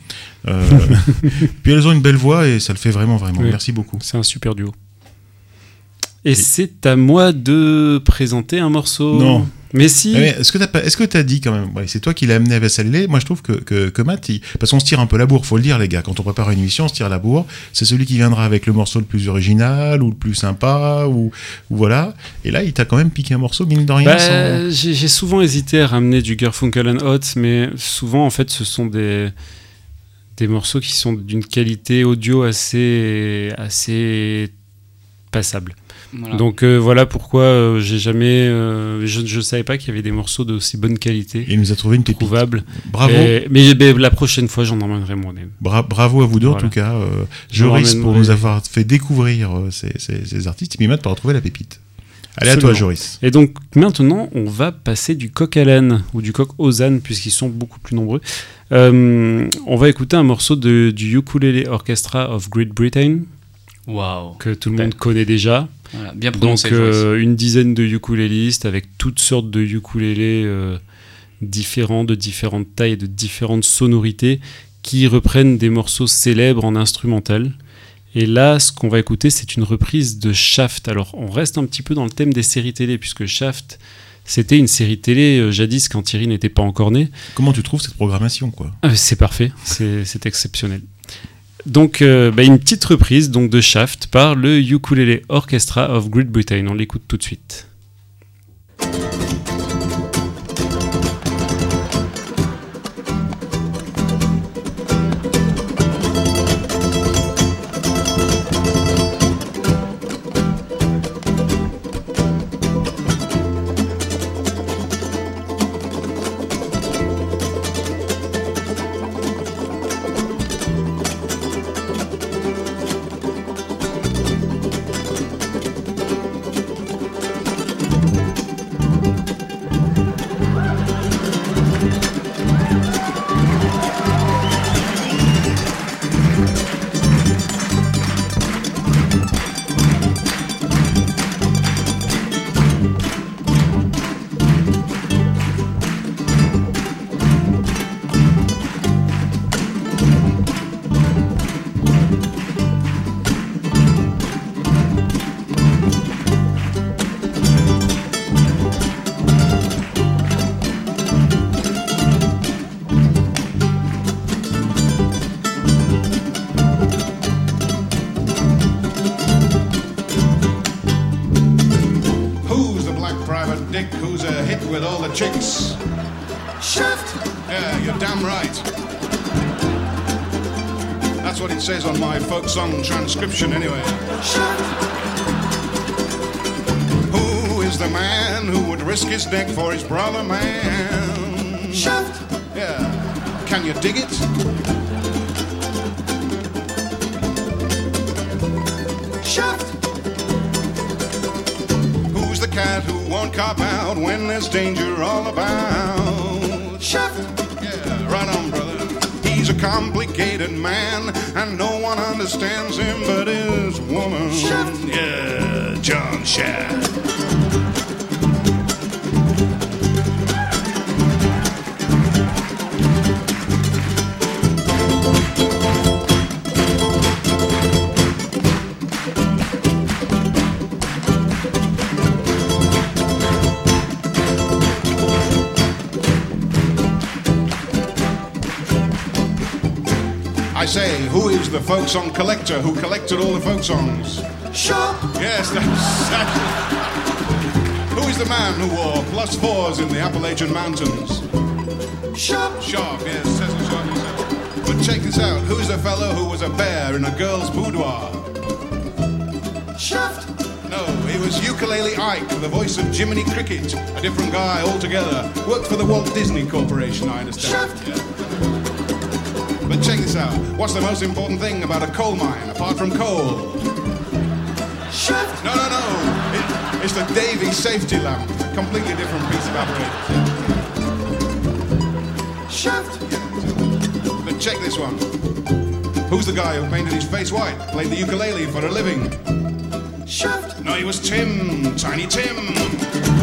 Euh, puis elles ont une belle voix et ça le fait vraiment vraiment. Oui. Merci beaucoup. C'est un super duo. Et c'est à moi de présenter un morceau. Non. Mais si. Mais Est-ce que t'as pas- est-ce que t'as dit quand même ouais, C'est toi qui l'as amené à Vassalélé. Moi je trouve que que, que Matt, il- parce qu'on se tire un peu la bourre, faut le dire les gars. Quand on prépare une émission, on se tire la bourre. C'est celui qui viendra avec le morceau le plus original ou le plus sympa ou, ou voilà. Et là, il t'a quand même piqué un morceau mine de rien. Bah, sans- j'ai souvent hésité à ramener du Garfunkel and Oates, mais souvent en fait ce sont des des morceaux qui sont d'une qualité audio assez assez passable. Voilà. Donc euh, voilà pourquoi euh, j'ai jamais euh, je je savais pas qu'il y avait des morceaux d'aussi bonne qualité Et il nous a trouvé une pépite. trouvables. Bravo. Et- mais, mais la prochaine fois j'en emmènerai moi-même. Bra- bravo à vous deux Voilà. en tout cas. Euh, Je Joris pour mon- nous avoir fait découvrir euh, ces, ces- ces artistes. Et puis Matt pour retrouver la pépite. Allez à toi. Joris. Et donc maintenant, on va passer du coq à l'âne ou du coq aux ânes, puisqu'ils sont beaucoup plus nombreux. Euh, on va écouter un morceau de, du Ukulele Orchestra of Great Britain, Waouh. que tout le monde connaît déjà. Voilà, bien Donc euh, une dizaine de ukulélistes avec toutes sortes de ukulélés euh, différents, de différentes tailles, de différentes sonorités, qui reprennent des morceaux célèbres en instrumental. Et là, ce qu'on va écouter, c'est une reprise de Shaft. Alors, on reste un petit peu dans le thème des séries télé, puisque Shaft, c'était une série télé euh, jadis quand Thierry n'était pas encore né. Comment tu trouves cette programmation quoi? Euh, c'est parfait, c'est exceptionnel. Donc, euh, bah, une petite reprise donc, de Shaft par le Ukulele Orchestra of Great Britain. On l'écoute tout de suite. Cat who won't cop out when there's danger all about? Shaft. Yeah, right on, brother. He's a complicated man, and no one understands him but his woman. Shaft. Yeah, John Shaft. Say, who is the folk song collector who collected all the folk songs? Sharp. Yes, that's. Who is the man who wore plus fours in the Appalachian Mountains? Sharp. Sharp, yes, Cecil Sharp himself. But check this out. Who's the fellow who was a bear in a girl's boudoir? Shaft. No, he was Ukulele Ike, the voice of Jiminy Cricket, a different guy altogether. Worked for the Walt Disney Corporation, I understand. Shaft. Yeah. But check this out. What's the most important thing about a coal mine, apart from coal? Shaft. No, no, no. It, it's the Davy safety lamp. A completely different piece of apparatus. Shaft. But check this one. Who's the guy who painted his face white, played the ukulele for a living? Shaft. No, he was Tim, Tiny Tim.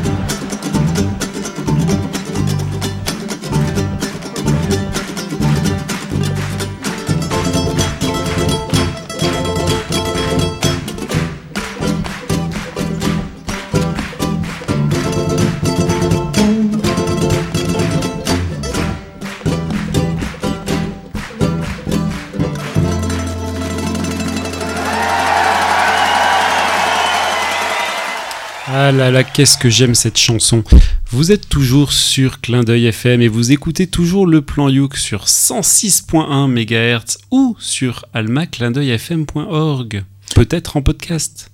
Là là, qu'est-ce que j'aime cette chanson. Vous êtes toujours sur Clin d'œil FM et vous écoutez toujours le plan Youk sur 106.1 MHz ou sur almaclindeuilfm.org. Peut-être en podcast.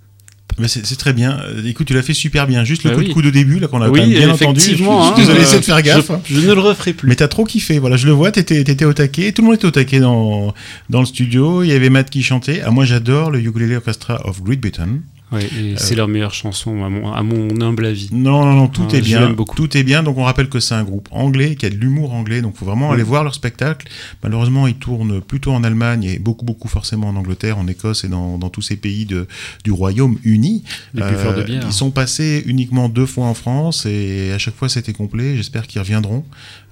Mais c'est très bien. Euh, Écoute, tu l'as fait super bien. Juste le Bah coup oui. de coude au début, là, qu'on a Oui, quand même bien entendu. Je suis, désolé, hein, essaie de faire euh, gaffe. je- je ne le referai plus. Mais t'as trop kiffé. Voilà, je le vois, t'étais étais au taquet. Tout le monde était au taquet dans, dans le studio. Il y avait Matt qui chantait. Ah, moi, j'adore le Ukulele Orchestra of Great Britain. Ouais, et c'est leur meilleure chanson, à mon, à mon humble avis. Non, non, non, tout Ah, est bien. beaucoup. Tout est bien. Donc, on rappelle que c'est un groupe anglais qui a de l'humour anglais. Donc, faut vraiment aller voir leur spectacle. Malheureusement, ils tournent plutôt en Allemagne et beaucoup, beaucoup forcément en Angleterre, en Écosse et dans, dans tous ces pays de, du Royaume-Uni. De bière. Ils sont passés uniquement deux fois en France et à chaque fois, c'était complet. J'espère qu'ils reviendront.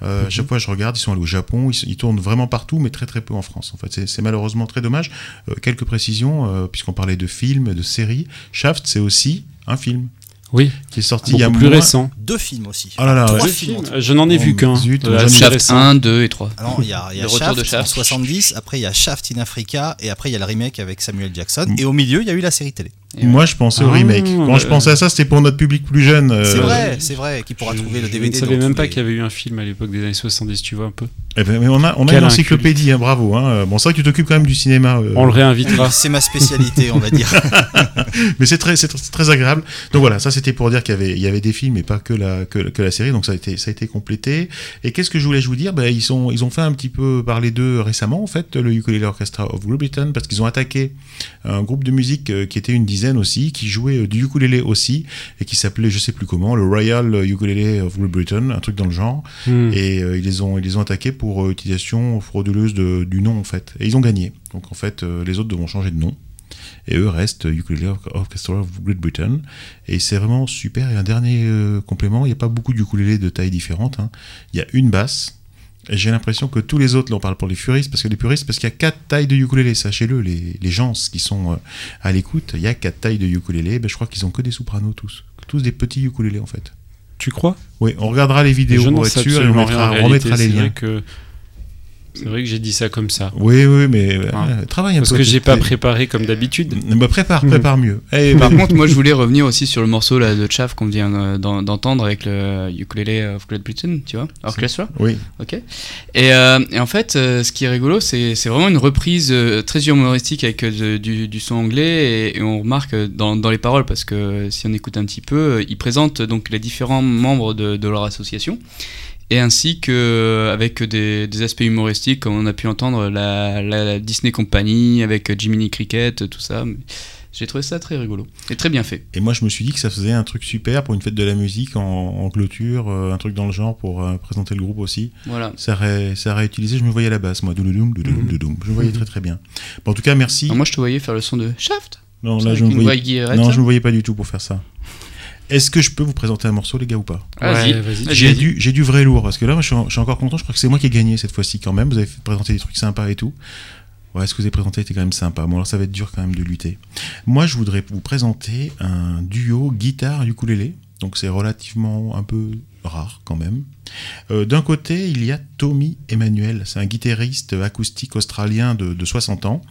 Euh, chaque fois, je regarde, ils sont allés au Japon. Ils, ils tournent vraiment partout, mais très, très peu en France. En fait, c'est- malheureusement très dommage. Euh, quelques précisions, euh, puisqu'on parlait de films, de séries. Shaft, c'est aussi un film. Oui. Qui est sorti il y a plus moins- récent. Deux films aussi. Oh là là, Trois films. Je n'en ai vu Oh, qu'un. Euh, ai- assez Shaft récent. 1, 2 et 3. Alors, il y a, il y a Le retour Shaft, de Shaft. en 70, après il y a Shaft in Africa, et après il y a le remake avec Samuel Jackson, et au milieu il y a eu la série télé. Et Moi, je pensais au Ah, remake. Quand je pensais à ça, c'était pour notre public plus jeune. euh, C'est vrai, c'est vrai, qui pourra Je- trouver le je DVD. ne savais même pas les- qu'il y avait eu un film à l'époque des années 70, tu vois un peu. eh ben, mais on a, on a une encyclopédie, hein, bravo. Hein. Bon, c'est vrai que tu t'occupes quand même du cinéma. euh, On le réinvitera. C'est ma spécialité, on va dire. mais c'est très, c'est tr- c'est très agréable. Donc voilà, ça c'était pour dire qu'il y avait, il y avait des films et pas que la, que, que la série. Donc ça a été, ça a été complété. Et qu'est-ce que je voulais je vous dire? Ben, ils, sont, ils ont fait un petit peu parler d'eux récemment, en fait, le Ukulele Orchestra of Great Britain, parce qu'ils ont attaqué un groupe de musique euh, qui était une dizaine aussi, qui jouait euh, du ukulélé aussi, et qui s'appelait, je sais plus comment, le Royal Ukulele of Great Britain, un truc dans le genre. Hmm. Et euh, ils, les ont, ils les ont attaqués pour euh, utilisation frauduleuse de- du nom, en fait. Et ils ont gagné. Donc en fait, les autres devront changer de nom. Et eux restent Ukulele Orchestra of Great Britain. Et c'est vraiment super. Et un dernier complément, il n'y a pas beaucoup de ukulélés de tailles différentes. hein. Il y a une basse. Et j'ai l'impression que tous les autres, là on parle pour les puristes, parce que les puristes, parce qu'il y a quatre tailles de ukulélé, sachez-le, les, les gens qui sont euh, à l'écoute, il y a quatre tailles de ukulélé, ben, je crois qu'ils ont que des sopranos tous. Tous des petits ukulélés en fait. Tu crois? Oui, on regardera les vidéos pour être sûr et on mettra, on remettra les liens. que C'est vrai que j'ai dit ça comme ça. Oui, oui, mais euh, travaille un Parce peu. que j'ai pas préparé comme d'habitude. Me prépare, prépare mieux. Eh, Par contre, moi je voulais revenir aussi sur le morceau là, de Chaff qu'on vient euh, d'en- d'entendre avec le ukulélé of Great Britain, tu vois, orchestra. Oui. Ok. Et, euh, et en fait, euh, ce qui est rigolo, c'est vraiment une reprise euh, très humoristique avec euh, de- du, du son anglais et, et on remarque euh, dans, dans les paroles parce que si on écoute un petit peu, euh, ils présentent donc les différents membres de, de leur association et ainsi que euh, avec des, des aspects humoristiques comme on a pu entendre la, la Disney Company avec Jiminy Cricket, tout ça. J'ai trouvé ça très rigolo et très bien fait. Et moi, je me suis dit que ça faisait un truc super pour une fête de la musique en, en clôture, euh, un truc dans le genre pour euh, présenter le groupe aussi. Voilà. Ça aurait, ça aurait utilisé, je me voyais à la basse, moi. Douloudoum, douloudoum, douloudoum. Je me voyais très très bien. Bon, en tout cas, merci. Alors moi, je te voyais faire le son de Shaft. Non, là, je me voyais, non, je me voyais pas du tout pour faire ça. Est-ce que je peux vous présenter un morceau, les gars, ou pas? Vas-y, Ouais, vas-y. vas-y, J'ai du, j'ai du vrai lourd, parce que là, moi, je suis, en- je suis encore content. Je crois que c'est moi qui ai gagné cette fois-ci quand même. Vous avez présenté des trucs sympas et tout. Ouais, ce que vous avez présenté était quand même sympa. Bon, alors ça va être dur quand même de lutter. Moi, je voudrais vous présenter un duo guitare-ukulélé. Donc c'est relativement un peu rare quand même. Euh, D'un côté, il y a Tommy Emmanuel. C'est un guitariste acoustique australien de, de 60 ans.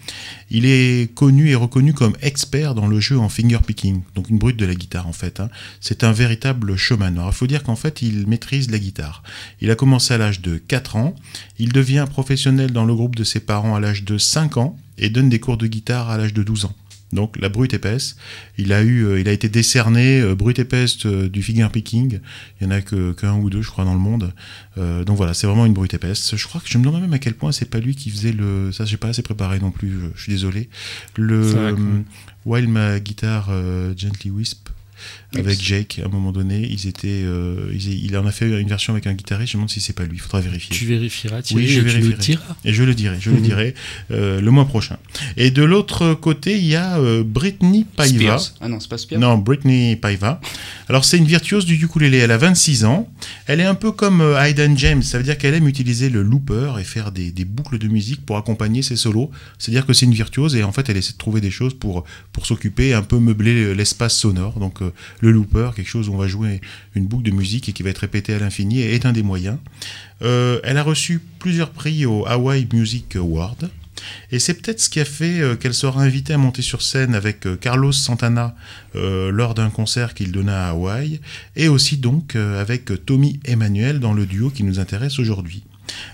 Il est connu et reconnu comme expert dans le jeu en fingerpicking, donc une brute de la guitare en fait. hein. C'est un véritable showman. Alors il faut dire qu'en fait, il maîtrise la guitare. Il a commencé à l'âge de 4 ans. Il devient professionnel dans le groupe de ses parents à l'âge de 5 ans et donne des cours de guitare à l'âge de 12 ans. Donc la brute épaisse, il a eu, euh, il a été décerné euh, brute épaisse euh, du fingerpicking. Il y en a que qu'un ou deux, je crois, dans le monde. Euh, donc voilà, c'est vraiment une brute épaisse. Je crois que je me demande même à quel point c'est pas lui qui faisait le. Ça, j'ai pas assez préparé non plus. Je, je suis désolé. Le While My Guitar Gently Wisp avec Jake à un moment donné, ils étaient, euh, ils- il en a fait une version avec un guitariste. Je me demande si c'est pas lui. Il faudra vérifier. Tu vérifieras, Thierry, Oui, je et tu vérifierai. le diras. Et je le dirai, je le Mhm. dirai euh, le mois prochain. Et de l'autre côté, il y a euh, Britney Paiva. Spears. Ah non, c'est pas Spears. Non, Britney Paiva. Alors, c'est une virtuose du ukulélé. Elle a 26 ans. Elle est un peu comme euh, Hayden James. Ça veut dire qu'elle aime utiliser le looper et faire des, des boucles de musique pour accompagner ses solos. C'est-à-dire que c'est une virtuose et en fait, elle essaie de trouver des choses pour, pour s'occuper et un peu meubler l'espace sonore. Donc, euh, le looper, quelque chose où on va jouer une boucle de musique et qui va être répétée à l'infini, est un des moyens. Euh, elle a reçu plusieurs prix au Hawaii Music Award. Et c'est peut-être ce qui a fait euh, qu'elle sera invitée à monter sur scène avec euh, Carlos Santana lors d'un concert qu'il donna à Hawaï, et aussi donc avec Tommy Emmanuel dans le duo qui nous intéresse aujourd'hui.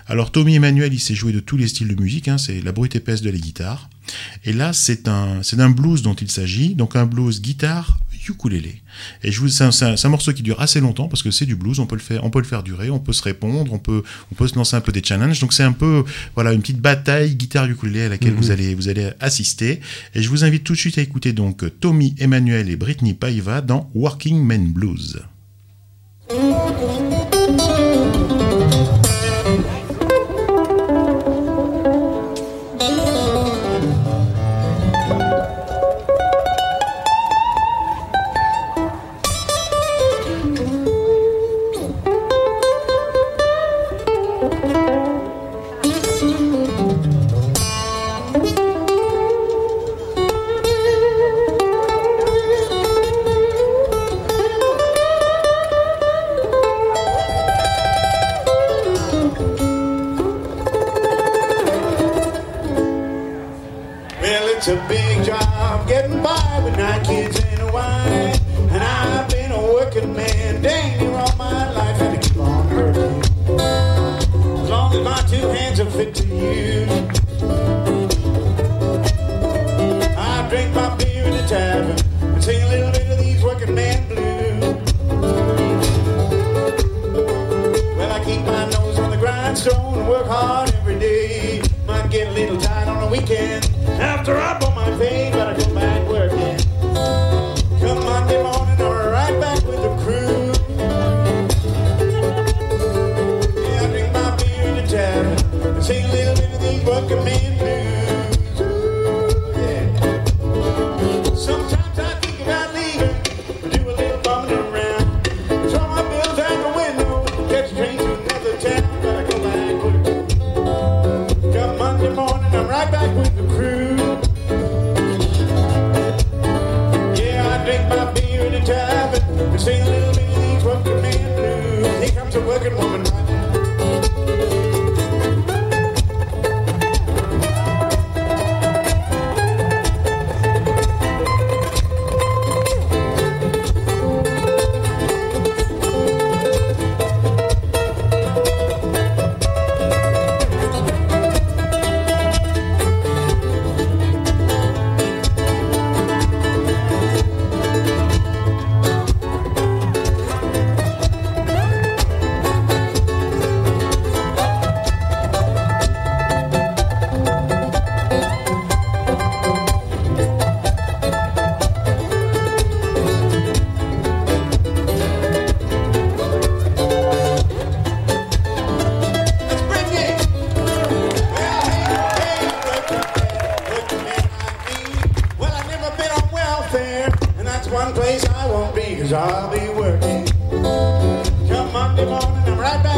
Alors Tommy Emmanuel, il s'est joué de tous les styles de musique, hein, c'est la brute épaisse de la guitare. Et là, c'est un, c'est d'un blues dont il s'agit, donc un blues guitare ukulélé. Et je vous, c'est un, c'est un- c'est un morceau qui dure assez longtemps parce que c'est du blues, on peut le faire, on peut le faire durer, on peut se répondre, on peut, on peut se lancer un peu des challenges. Donc c'est un peu, voilà, une petite bataille guitare ukulélé à laquelle Mhm. vous allez, vous allez assister. Et je vous invite tout de suite à écouter donc Tommy Emmanuel et Britney Paiva dans Working Men Blues.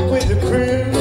With the crew.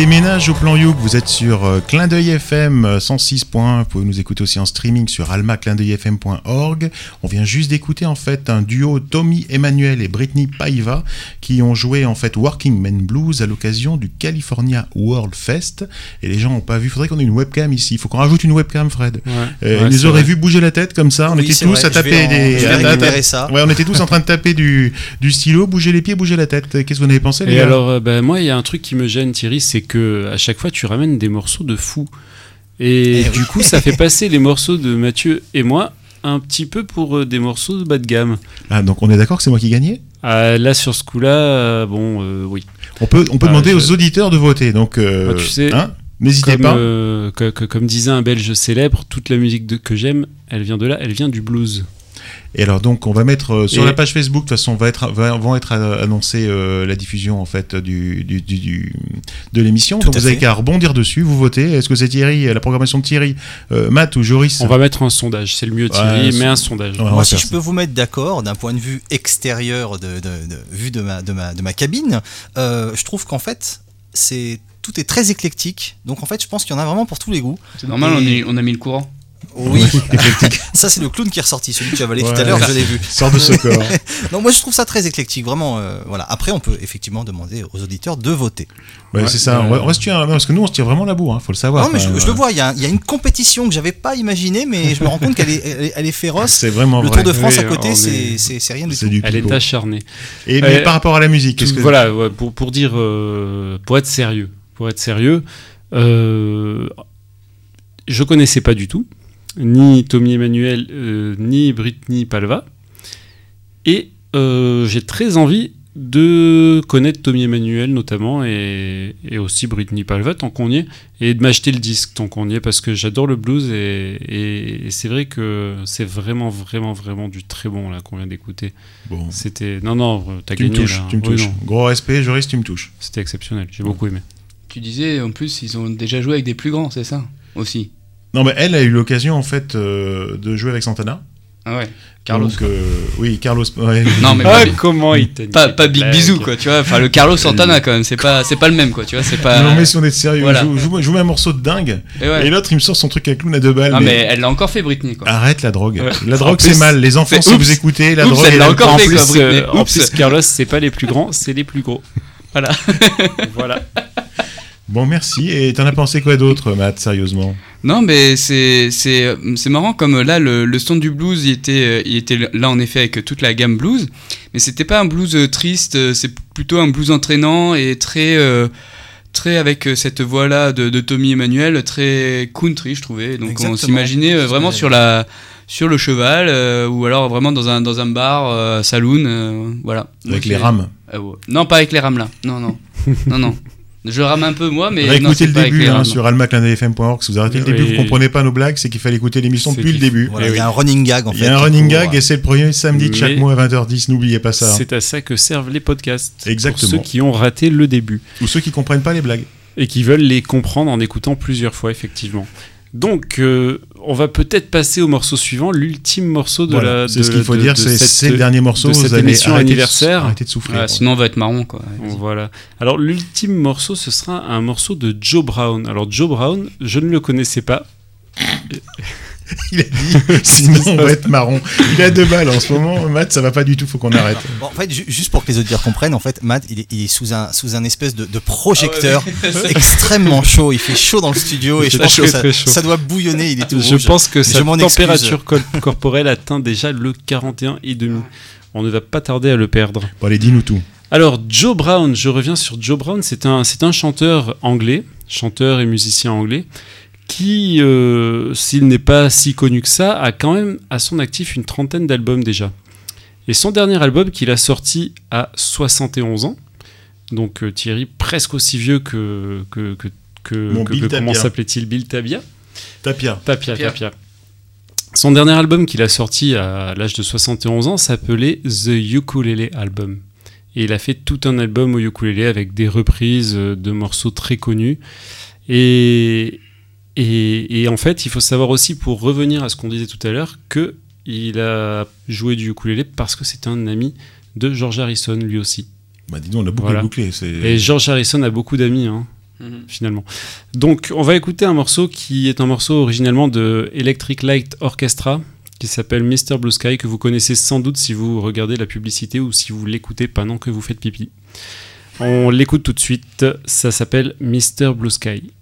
Déménage au plan Youk. Vous êtes sur euh, Clin d'œil FM euh, 106. Vous pouvez nous écouter aussi en streaming sur almaclindeuilfm.org. On vient juste d'écouter en fait un duo Tommy Emmanuel et Britney Paiva qui ont joué en fait Working Men Blues à l'occasion du California World Fest. Et les gens n'ont pas vu. Faudrait qu'on ait une webcam ici. Il faut qu'on rajoute une webcam, Fred. Ouais. Euh, Ouais, ils nous auraient vu bouger la tête comme ça. On Oui, était tous vrai. à taper en- des. je vais à- à- récupérer ça. Ouais, on était tous en train de taper du, du stylo, bouger les pieds, bouger la tête. Qu'est-ce que vous en avez pensé, les Et gars alors, euh, ben, moi, il y a un truc qui me gêne, Thierry, c'est que à chaque fois, tu ramènes des morceaux de fou. Et Eh du oui. coup, ça fait passer les morceaux de Mathieu et moi un petit peu pour euh, des morceaux de bas de gamme. Ah, donc on est d'accord que c'est moi qui gagnais Ah, là, sur ce coup-là, euh, bon, euh, oui. On peut, on peut Ah, demander je- aux auditeurs de voter. Donc, euh, tu sais, hein, n'hésitez pas. que- que- comme disait un Belge célèbre, toute la musique de- que j'aime, elle vient de là, elle vient du blues. Et alors donc on va mettre euh, sur Et- la page Facebook de toute façon va être va- vont être euh, annoncés euh, la diffusion en fait du, du, du- du- de l'émission. Donc vous avez fait. qu'à rebondir dessus, vous votez. Est-ce que c'est Thierry, la programmation de Thierry, euh, Matt ou Joris On va mettre un sondage, c'est le mieux, Thierry, Ouais, mais un sondage. Ouais, Moi, si je ça. peux vous mettre d'accord d'un point de vue extérieur, de, de, de- vue de ma, de, ma, de ma cabine, euh, je trouve qu'en fait, c'est tout est très éclectique. Donc en fait, je pense qu'il y en a vraiment pour tous les goûts. C'est normal, Et- on, est- on a mis le courant. Oui, ça c'est le clown qui est ressorti, celui que tu avalé tout à l'heure, je l'ai vu. sort de ce corps. non, moi je trouve ça très éclectique, vraiment. euh, voilà. Après, on peut effectivement demander aux auditeurs de voter. Ouais, c'est ça. On, va, se tuer, parce que nous, on se tire vraiment la bourre, hein, faut le savoir. non, mais je, Enfin, je le vois, il y, a, il y a une compétition que j'avais pas imaginée, mais je me rends compte qu'elle est, elle est, elle est féroce. C'est vraiment Le vrai. Tour de France Oui, à côté, c'est est- c'est- c'est rien du C'est tout. du Elle est acharnée. Et mais Euh, par rapport à la musique, qu'est-ce que Voilà, ouais, pour, pour dire, euh, pour être sérieux, pour être sérieux, euh, je connaissais pas du tout ni Tommy Emmanuel euh, ni Britney Palva, et euh, j'ai très envie de connaître Tommy Emmanuel notamment et, et aussi Britney Palva tant qu'on y est et de m'acheter le disque tant qu'on y est parce que j'adore le blues et, et- et c'est vrai que c'est vraiment vraiment vraiment du très bon là qu'on vient d'écouter. Bon. C'était non non t'as Tu me gagné touches, là. tu me Oui, touches. non. Gros respect, Joris, tu me touches. C'était exceptionnel, j'ai beaucoup aimé. Tu disais, en plus, ils ont déjà joué avec des plus grands, c'est ça? Aussi. Non, mais elle a eu l'occasion, en fait, euh, de jouer avec Santana. Ah ouais, Carlos. Donc, euh, oui, Carlos. ouais. Non, mais Ah, pas, comment il t'a pas, pas Big Bisou, quoi, tu vois. Enfin, le Carlos Santana, quand même, c'est pas, c'est pas le même, quoi, tu vois. C'est pas. Non, mais si on est sérieux, Voilà. je, vous- je vous- je vous mets un morceau de dingue. Et ouais. Et l'autre, il me sort son truc à clown à deux balles. Ah, mais mais elle l'a encore fait, Britney, quoi. Arrête la drogue. Ouais. La drogue, c'est mal. Les enfants, si oups. vous écoutez, la Oups, drogue. elle est l'a encore en fait, plus, quoi, Britney. euh, en Oups. plus, Carlos, c'est pas les plus grands, c'est les plus gros. Voilà. voilà. Bon, merci. Et t'en as pensé quoi d'autre, Matt, sérieusement? Non, mais c'est c'est c'est marrant comme là le, le son du blues il était euh, il était là en effet avec toute la gamme blues, mais c'était pas un blues euh, triste, euh, c'est plutôt un blues entraînant et très euh, très avec euh, cette voix là de, de Tommy Emmanuel très country je trouvais. Donc Exactement. on s'imaginait euh, vraiment sur la sur le cheval euh, ou alors vraiment dans un dans un bar euh, saloon euh, voilà. Avec Donc, les rames. euh, ouais. Non, pas avec les rames là. Non non. non non. Je rame un peu moi mais non, Réécoutez c'est le début hein, sur almaclindfm.org. Si vous arrêtez le Oui. début, vous comprenez pas nos blagues, c'est qu'il fallait écouter l'émission depuis le début. Voilà, il y a un running gag en Il fait. y a un running gag et c'est le premier samedi de chaque mois à 20h10. N'oubliez pas ça. C'est à ça que servent les podcasts. Exactement. Pour ceux qui ont raté le début Ou ceux qui comprennent pas les blagues. et qui veulent les comprendre en écoutant plusieurs fois, effectivement. Donc, euh, on va peut-être passer au morceau suivant, l'ultime morceau de Voilà, la. c'est de- ce qu'il faut de- dire, de c'est le dernier morceau. de cette émission arrêter de- anniversaire. arrêter de souffrir. Ah, sinon on va être marron quoi. Voilà. Alors l'ultime morceau, ce sera un morceau de Joe Brown. Alors Joe Brown, je ne le connaissais pas. Il a dit, sinon on va être marron. Il a deux balles en ce moment. Matt, ça va pas du tout, faut qu'on arrête. Bon, en fait, ju- juste pour que les auditeurs comprennent, en fait, Matt, il est, il est sous un sous un espèce de, de projecteur Ah ouais. extrêmement chaud. Il fait chaud dans le studio et Il je fait pense que très, ça, chaud. doit bouillonner. Il est tout Je rouge. pense que Je sa température cor- corporelle atteint déjà le 41 et demi. On ne va pas tarder à le perdre. Bon, allez, dis-nous tout. Alors Joe Brown, je reviens sur Joe Brown, c'est un, c'est un chanteur anglais, chanteur et musicien anglais, qui, euh, s'il n'est pas si connu que ça, a quand même à son actif une trentaine d'albums déjà. Et son dernier album qu'il a sorti à 71 ans, donc euh, Thierry presque aussi vieux que, que, que, que- Mon que- Bill que- comment s'appelait-il? Bill Tabia Tapia. Tapia, Tapia. Tapia. Son dernier album qu'il a sorti à l'âge de 71 ans s'appelait The Ukulele Album. Et il a fait tout un album au ukulélé avec des reprises euh, de morceaux très connus. Et, et, et en fait, il faut savoir aussi, pour revenir à ce qu'on disait tout à l'heure, que il a joué du ukulélé parce que c'est un ami de George Harrison, lui aussi. Bah, dis donc, on a beaucoup Voilà. bouclé. Et George Harrison a beaucoup d'amis, hein, Mhm. finalement. Donc, on va écouter un morceau qui est un morceau originellement de Electric Light Orchestra, qui s'appelle Mr. Blue Sky, que vous connaissez sans doute si vous regardez la publicité ou si vous l'écoutez pendant que vous faites pipi. On l'écoute tout de suite, ça s'appelle Mr. Blue Sky.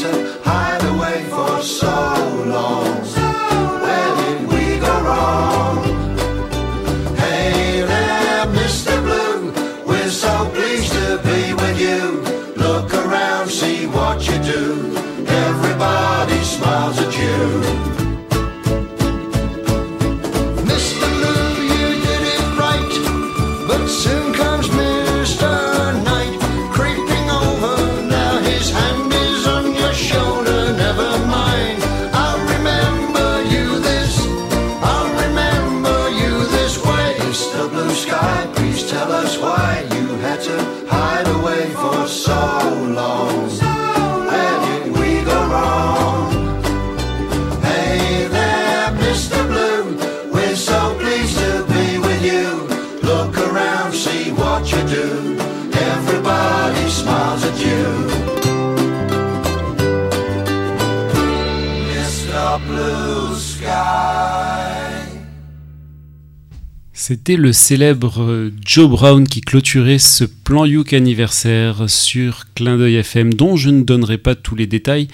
to hide away for so long. Where did we go wrong? Hey Mr. Blue, we're so pleased to be with you. Look around, see what you do. Everybody smiles at you. C'était le célèbre euh, Joe Brown qui clôturait ce plan Youk anniversaire sur Clin d'œil FM dont je ne donnerai pas tous les détails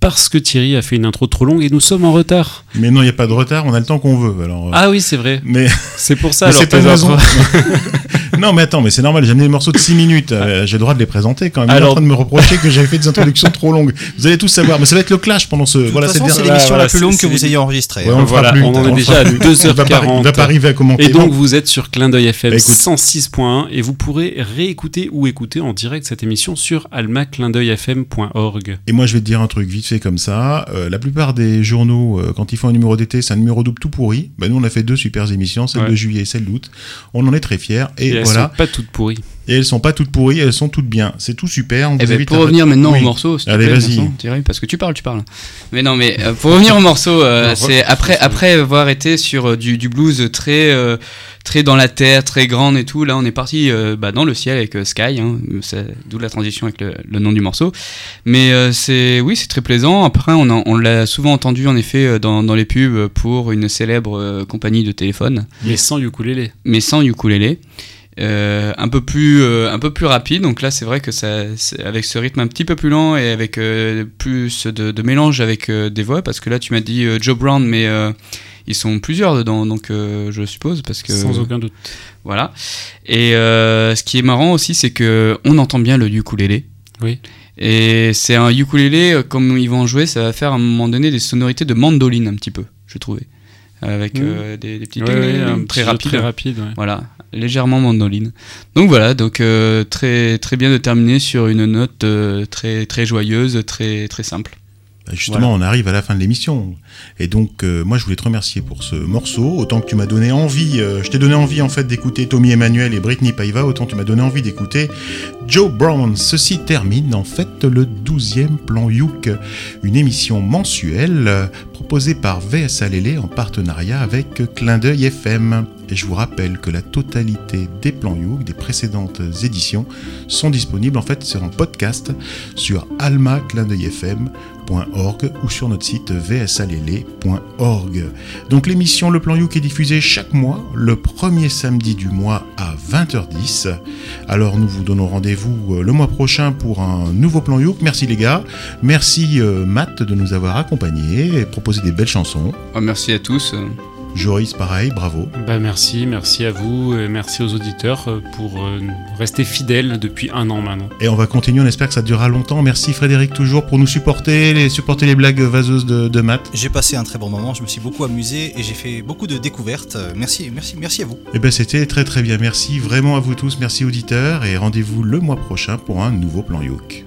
parce que Thierry a fait une intro trop longue et nous sommes en retard. Mais non, il n'y a pas de retard, on a le temps qu'on veut. Alors, euh, Ah oui, c'est vrai. mais C'est pour ça Mais alors c'est pas raison. non, mais attends, mais c'est normal, j'ai amené des morceaux de 6 minutes. euh, j'ai le droit de les présenter quand même. Il est en Alors- train de me reprocher que j'avais fait des introductions trop longues. Vous allez tous savoir, mais ça va être le clash pendant ce. De voilà, c'est l'émission voilà, la plus longue que vous ayez enregistrée. Ouais, on le fera Voilà, plus, on en on est déjà à plus. 2h40. On va pas, on va pas arriver à commenter. Et donc Bon. vous êtes sur Clin d'œil FM Bah, écoute. 106.1 et vous pourrez réécouter ou écouter en direct cette émission sur almaclindeuilfm.org. Et moi, je vais te dire un truc vite fait comme ça. Euh, la plupart des journaux, euh, quand ils font un numéro d'été, c'est un numéro double tout pourri. Bah, nous, on a fait deux super émissions, celle Ouais. de juillet et celle d'août. On en est très fiers. Et, Et, elles voilà. sont pas toutes pourries. Et elles sont pas toutes pourries, elles sont toutes bien. C'est tout super. On Eh vous ben, pour à- revenir maintenant Oui. au morceau, te Allez, vas-y. Parce que tu parles, tu parles. Mais non, mais euh, pour revenir au morceau, euh, c'est après, après avoir été sur euh, du, du blues très, euh, très dans la terre, très grande et tout, là on est parti euh, bah, dans le ciel avec euh, Sky, hein, d'où la transition avec le, le nom du morceau. Mais euh, c'est, oui, c'est très plaisant. Après, on, l'a souvent entendu en effet dans, dans les pubs pour une célèbre compagnie de téléphone Mais sans ukulélé. mais sans ukulélé. Euh, un peu plus euh, un peu plus rapide donc là c'est vrai que ça avec ce rythme un petit peu plus lent et avec euh, plus de, de mélange avec des voix parce que là tu m'as dit Joe Brown mais ils sont plusieurs dedans donc euh, je suppose parce que Sans aucun doute. voilà et euh, ce qui est marrant aussi c'est que on entend bien le ukulélé Oui. et c'est un ukulélé euh, comme ils vont en jouer ça va faire à un moment donné des sonorités de mandoline un petit peu je trouvais avec euh, des, des petits Ouais, ouais, un très petit jeu rapides Très rapide, ouais. voilà, légèrement mandoline. Donc voilà, donc très très bien de terminer sur une note très très joyeuse, très très simple. Bah, Justement, Voilà. on arrive à la fin de l'émission. Et donc, euh, moi, je voulais te remercier pour ce morceau. Autant que tu m'as donné envie, euh, je t'ai donné envie, en fait, d'écouter Tommy Emmanuel et Britney Paiva, autant tu m'as donné envie d'écouter Joe Brown. Ceci termine, en fait, le 12e plan Youk, une émission mensuelle euh, proposée par VSA Lélé en partenariat avec Clin d'œil FM. Et je vous rappelle que la totalité des plans Youk, des précédentes éditions, sont disponibles, en fait, sur un podcast sur almaclindeuilfm.org ou sur notre site vsalélé.org. Donc l'émission Le Plan Youk est diffusée chaque mois, le premier samedi du mois à 20h10. Alors nous vous donnons rendez-vous euh, le mois prochain pour un nouveau Plan Youk. Merci les gars. Merci euh, Matt de nous avoir accompagnés et proposé des belles chansons. Oh, merci à tous. Joris, pareil, bravo. Bah merci, merci à vous, et merci aux auditeurs euh, pour euh, rester fidèles depuis un an maintenant. Et on va continuer, on espère que ça durera longtemps. Merci Frédéric toujours pour nous supporter, les, supporter les blagues vaseuses de, de Matt. J'ai passé un très bon moment, je me suis beaucoup amusé et j'ai fait beaucoup de découvertes. Euh, Merci, merci, merci à vous. Eh ben c'était très très bien. Merci vraiment à vous tous, merci auditeurs et rendez-vous le mois prochain pour un nouveau plan Yoke.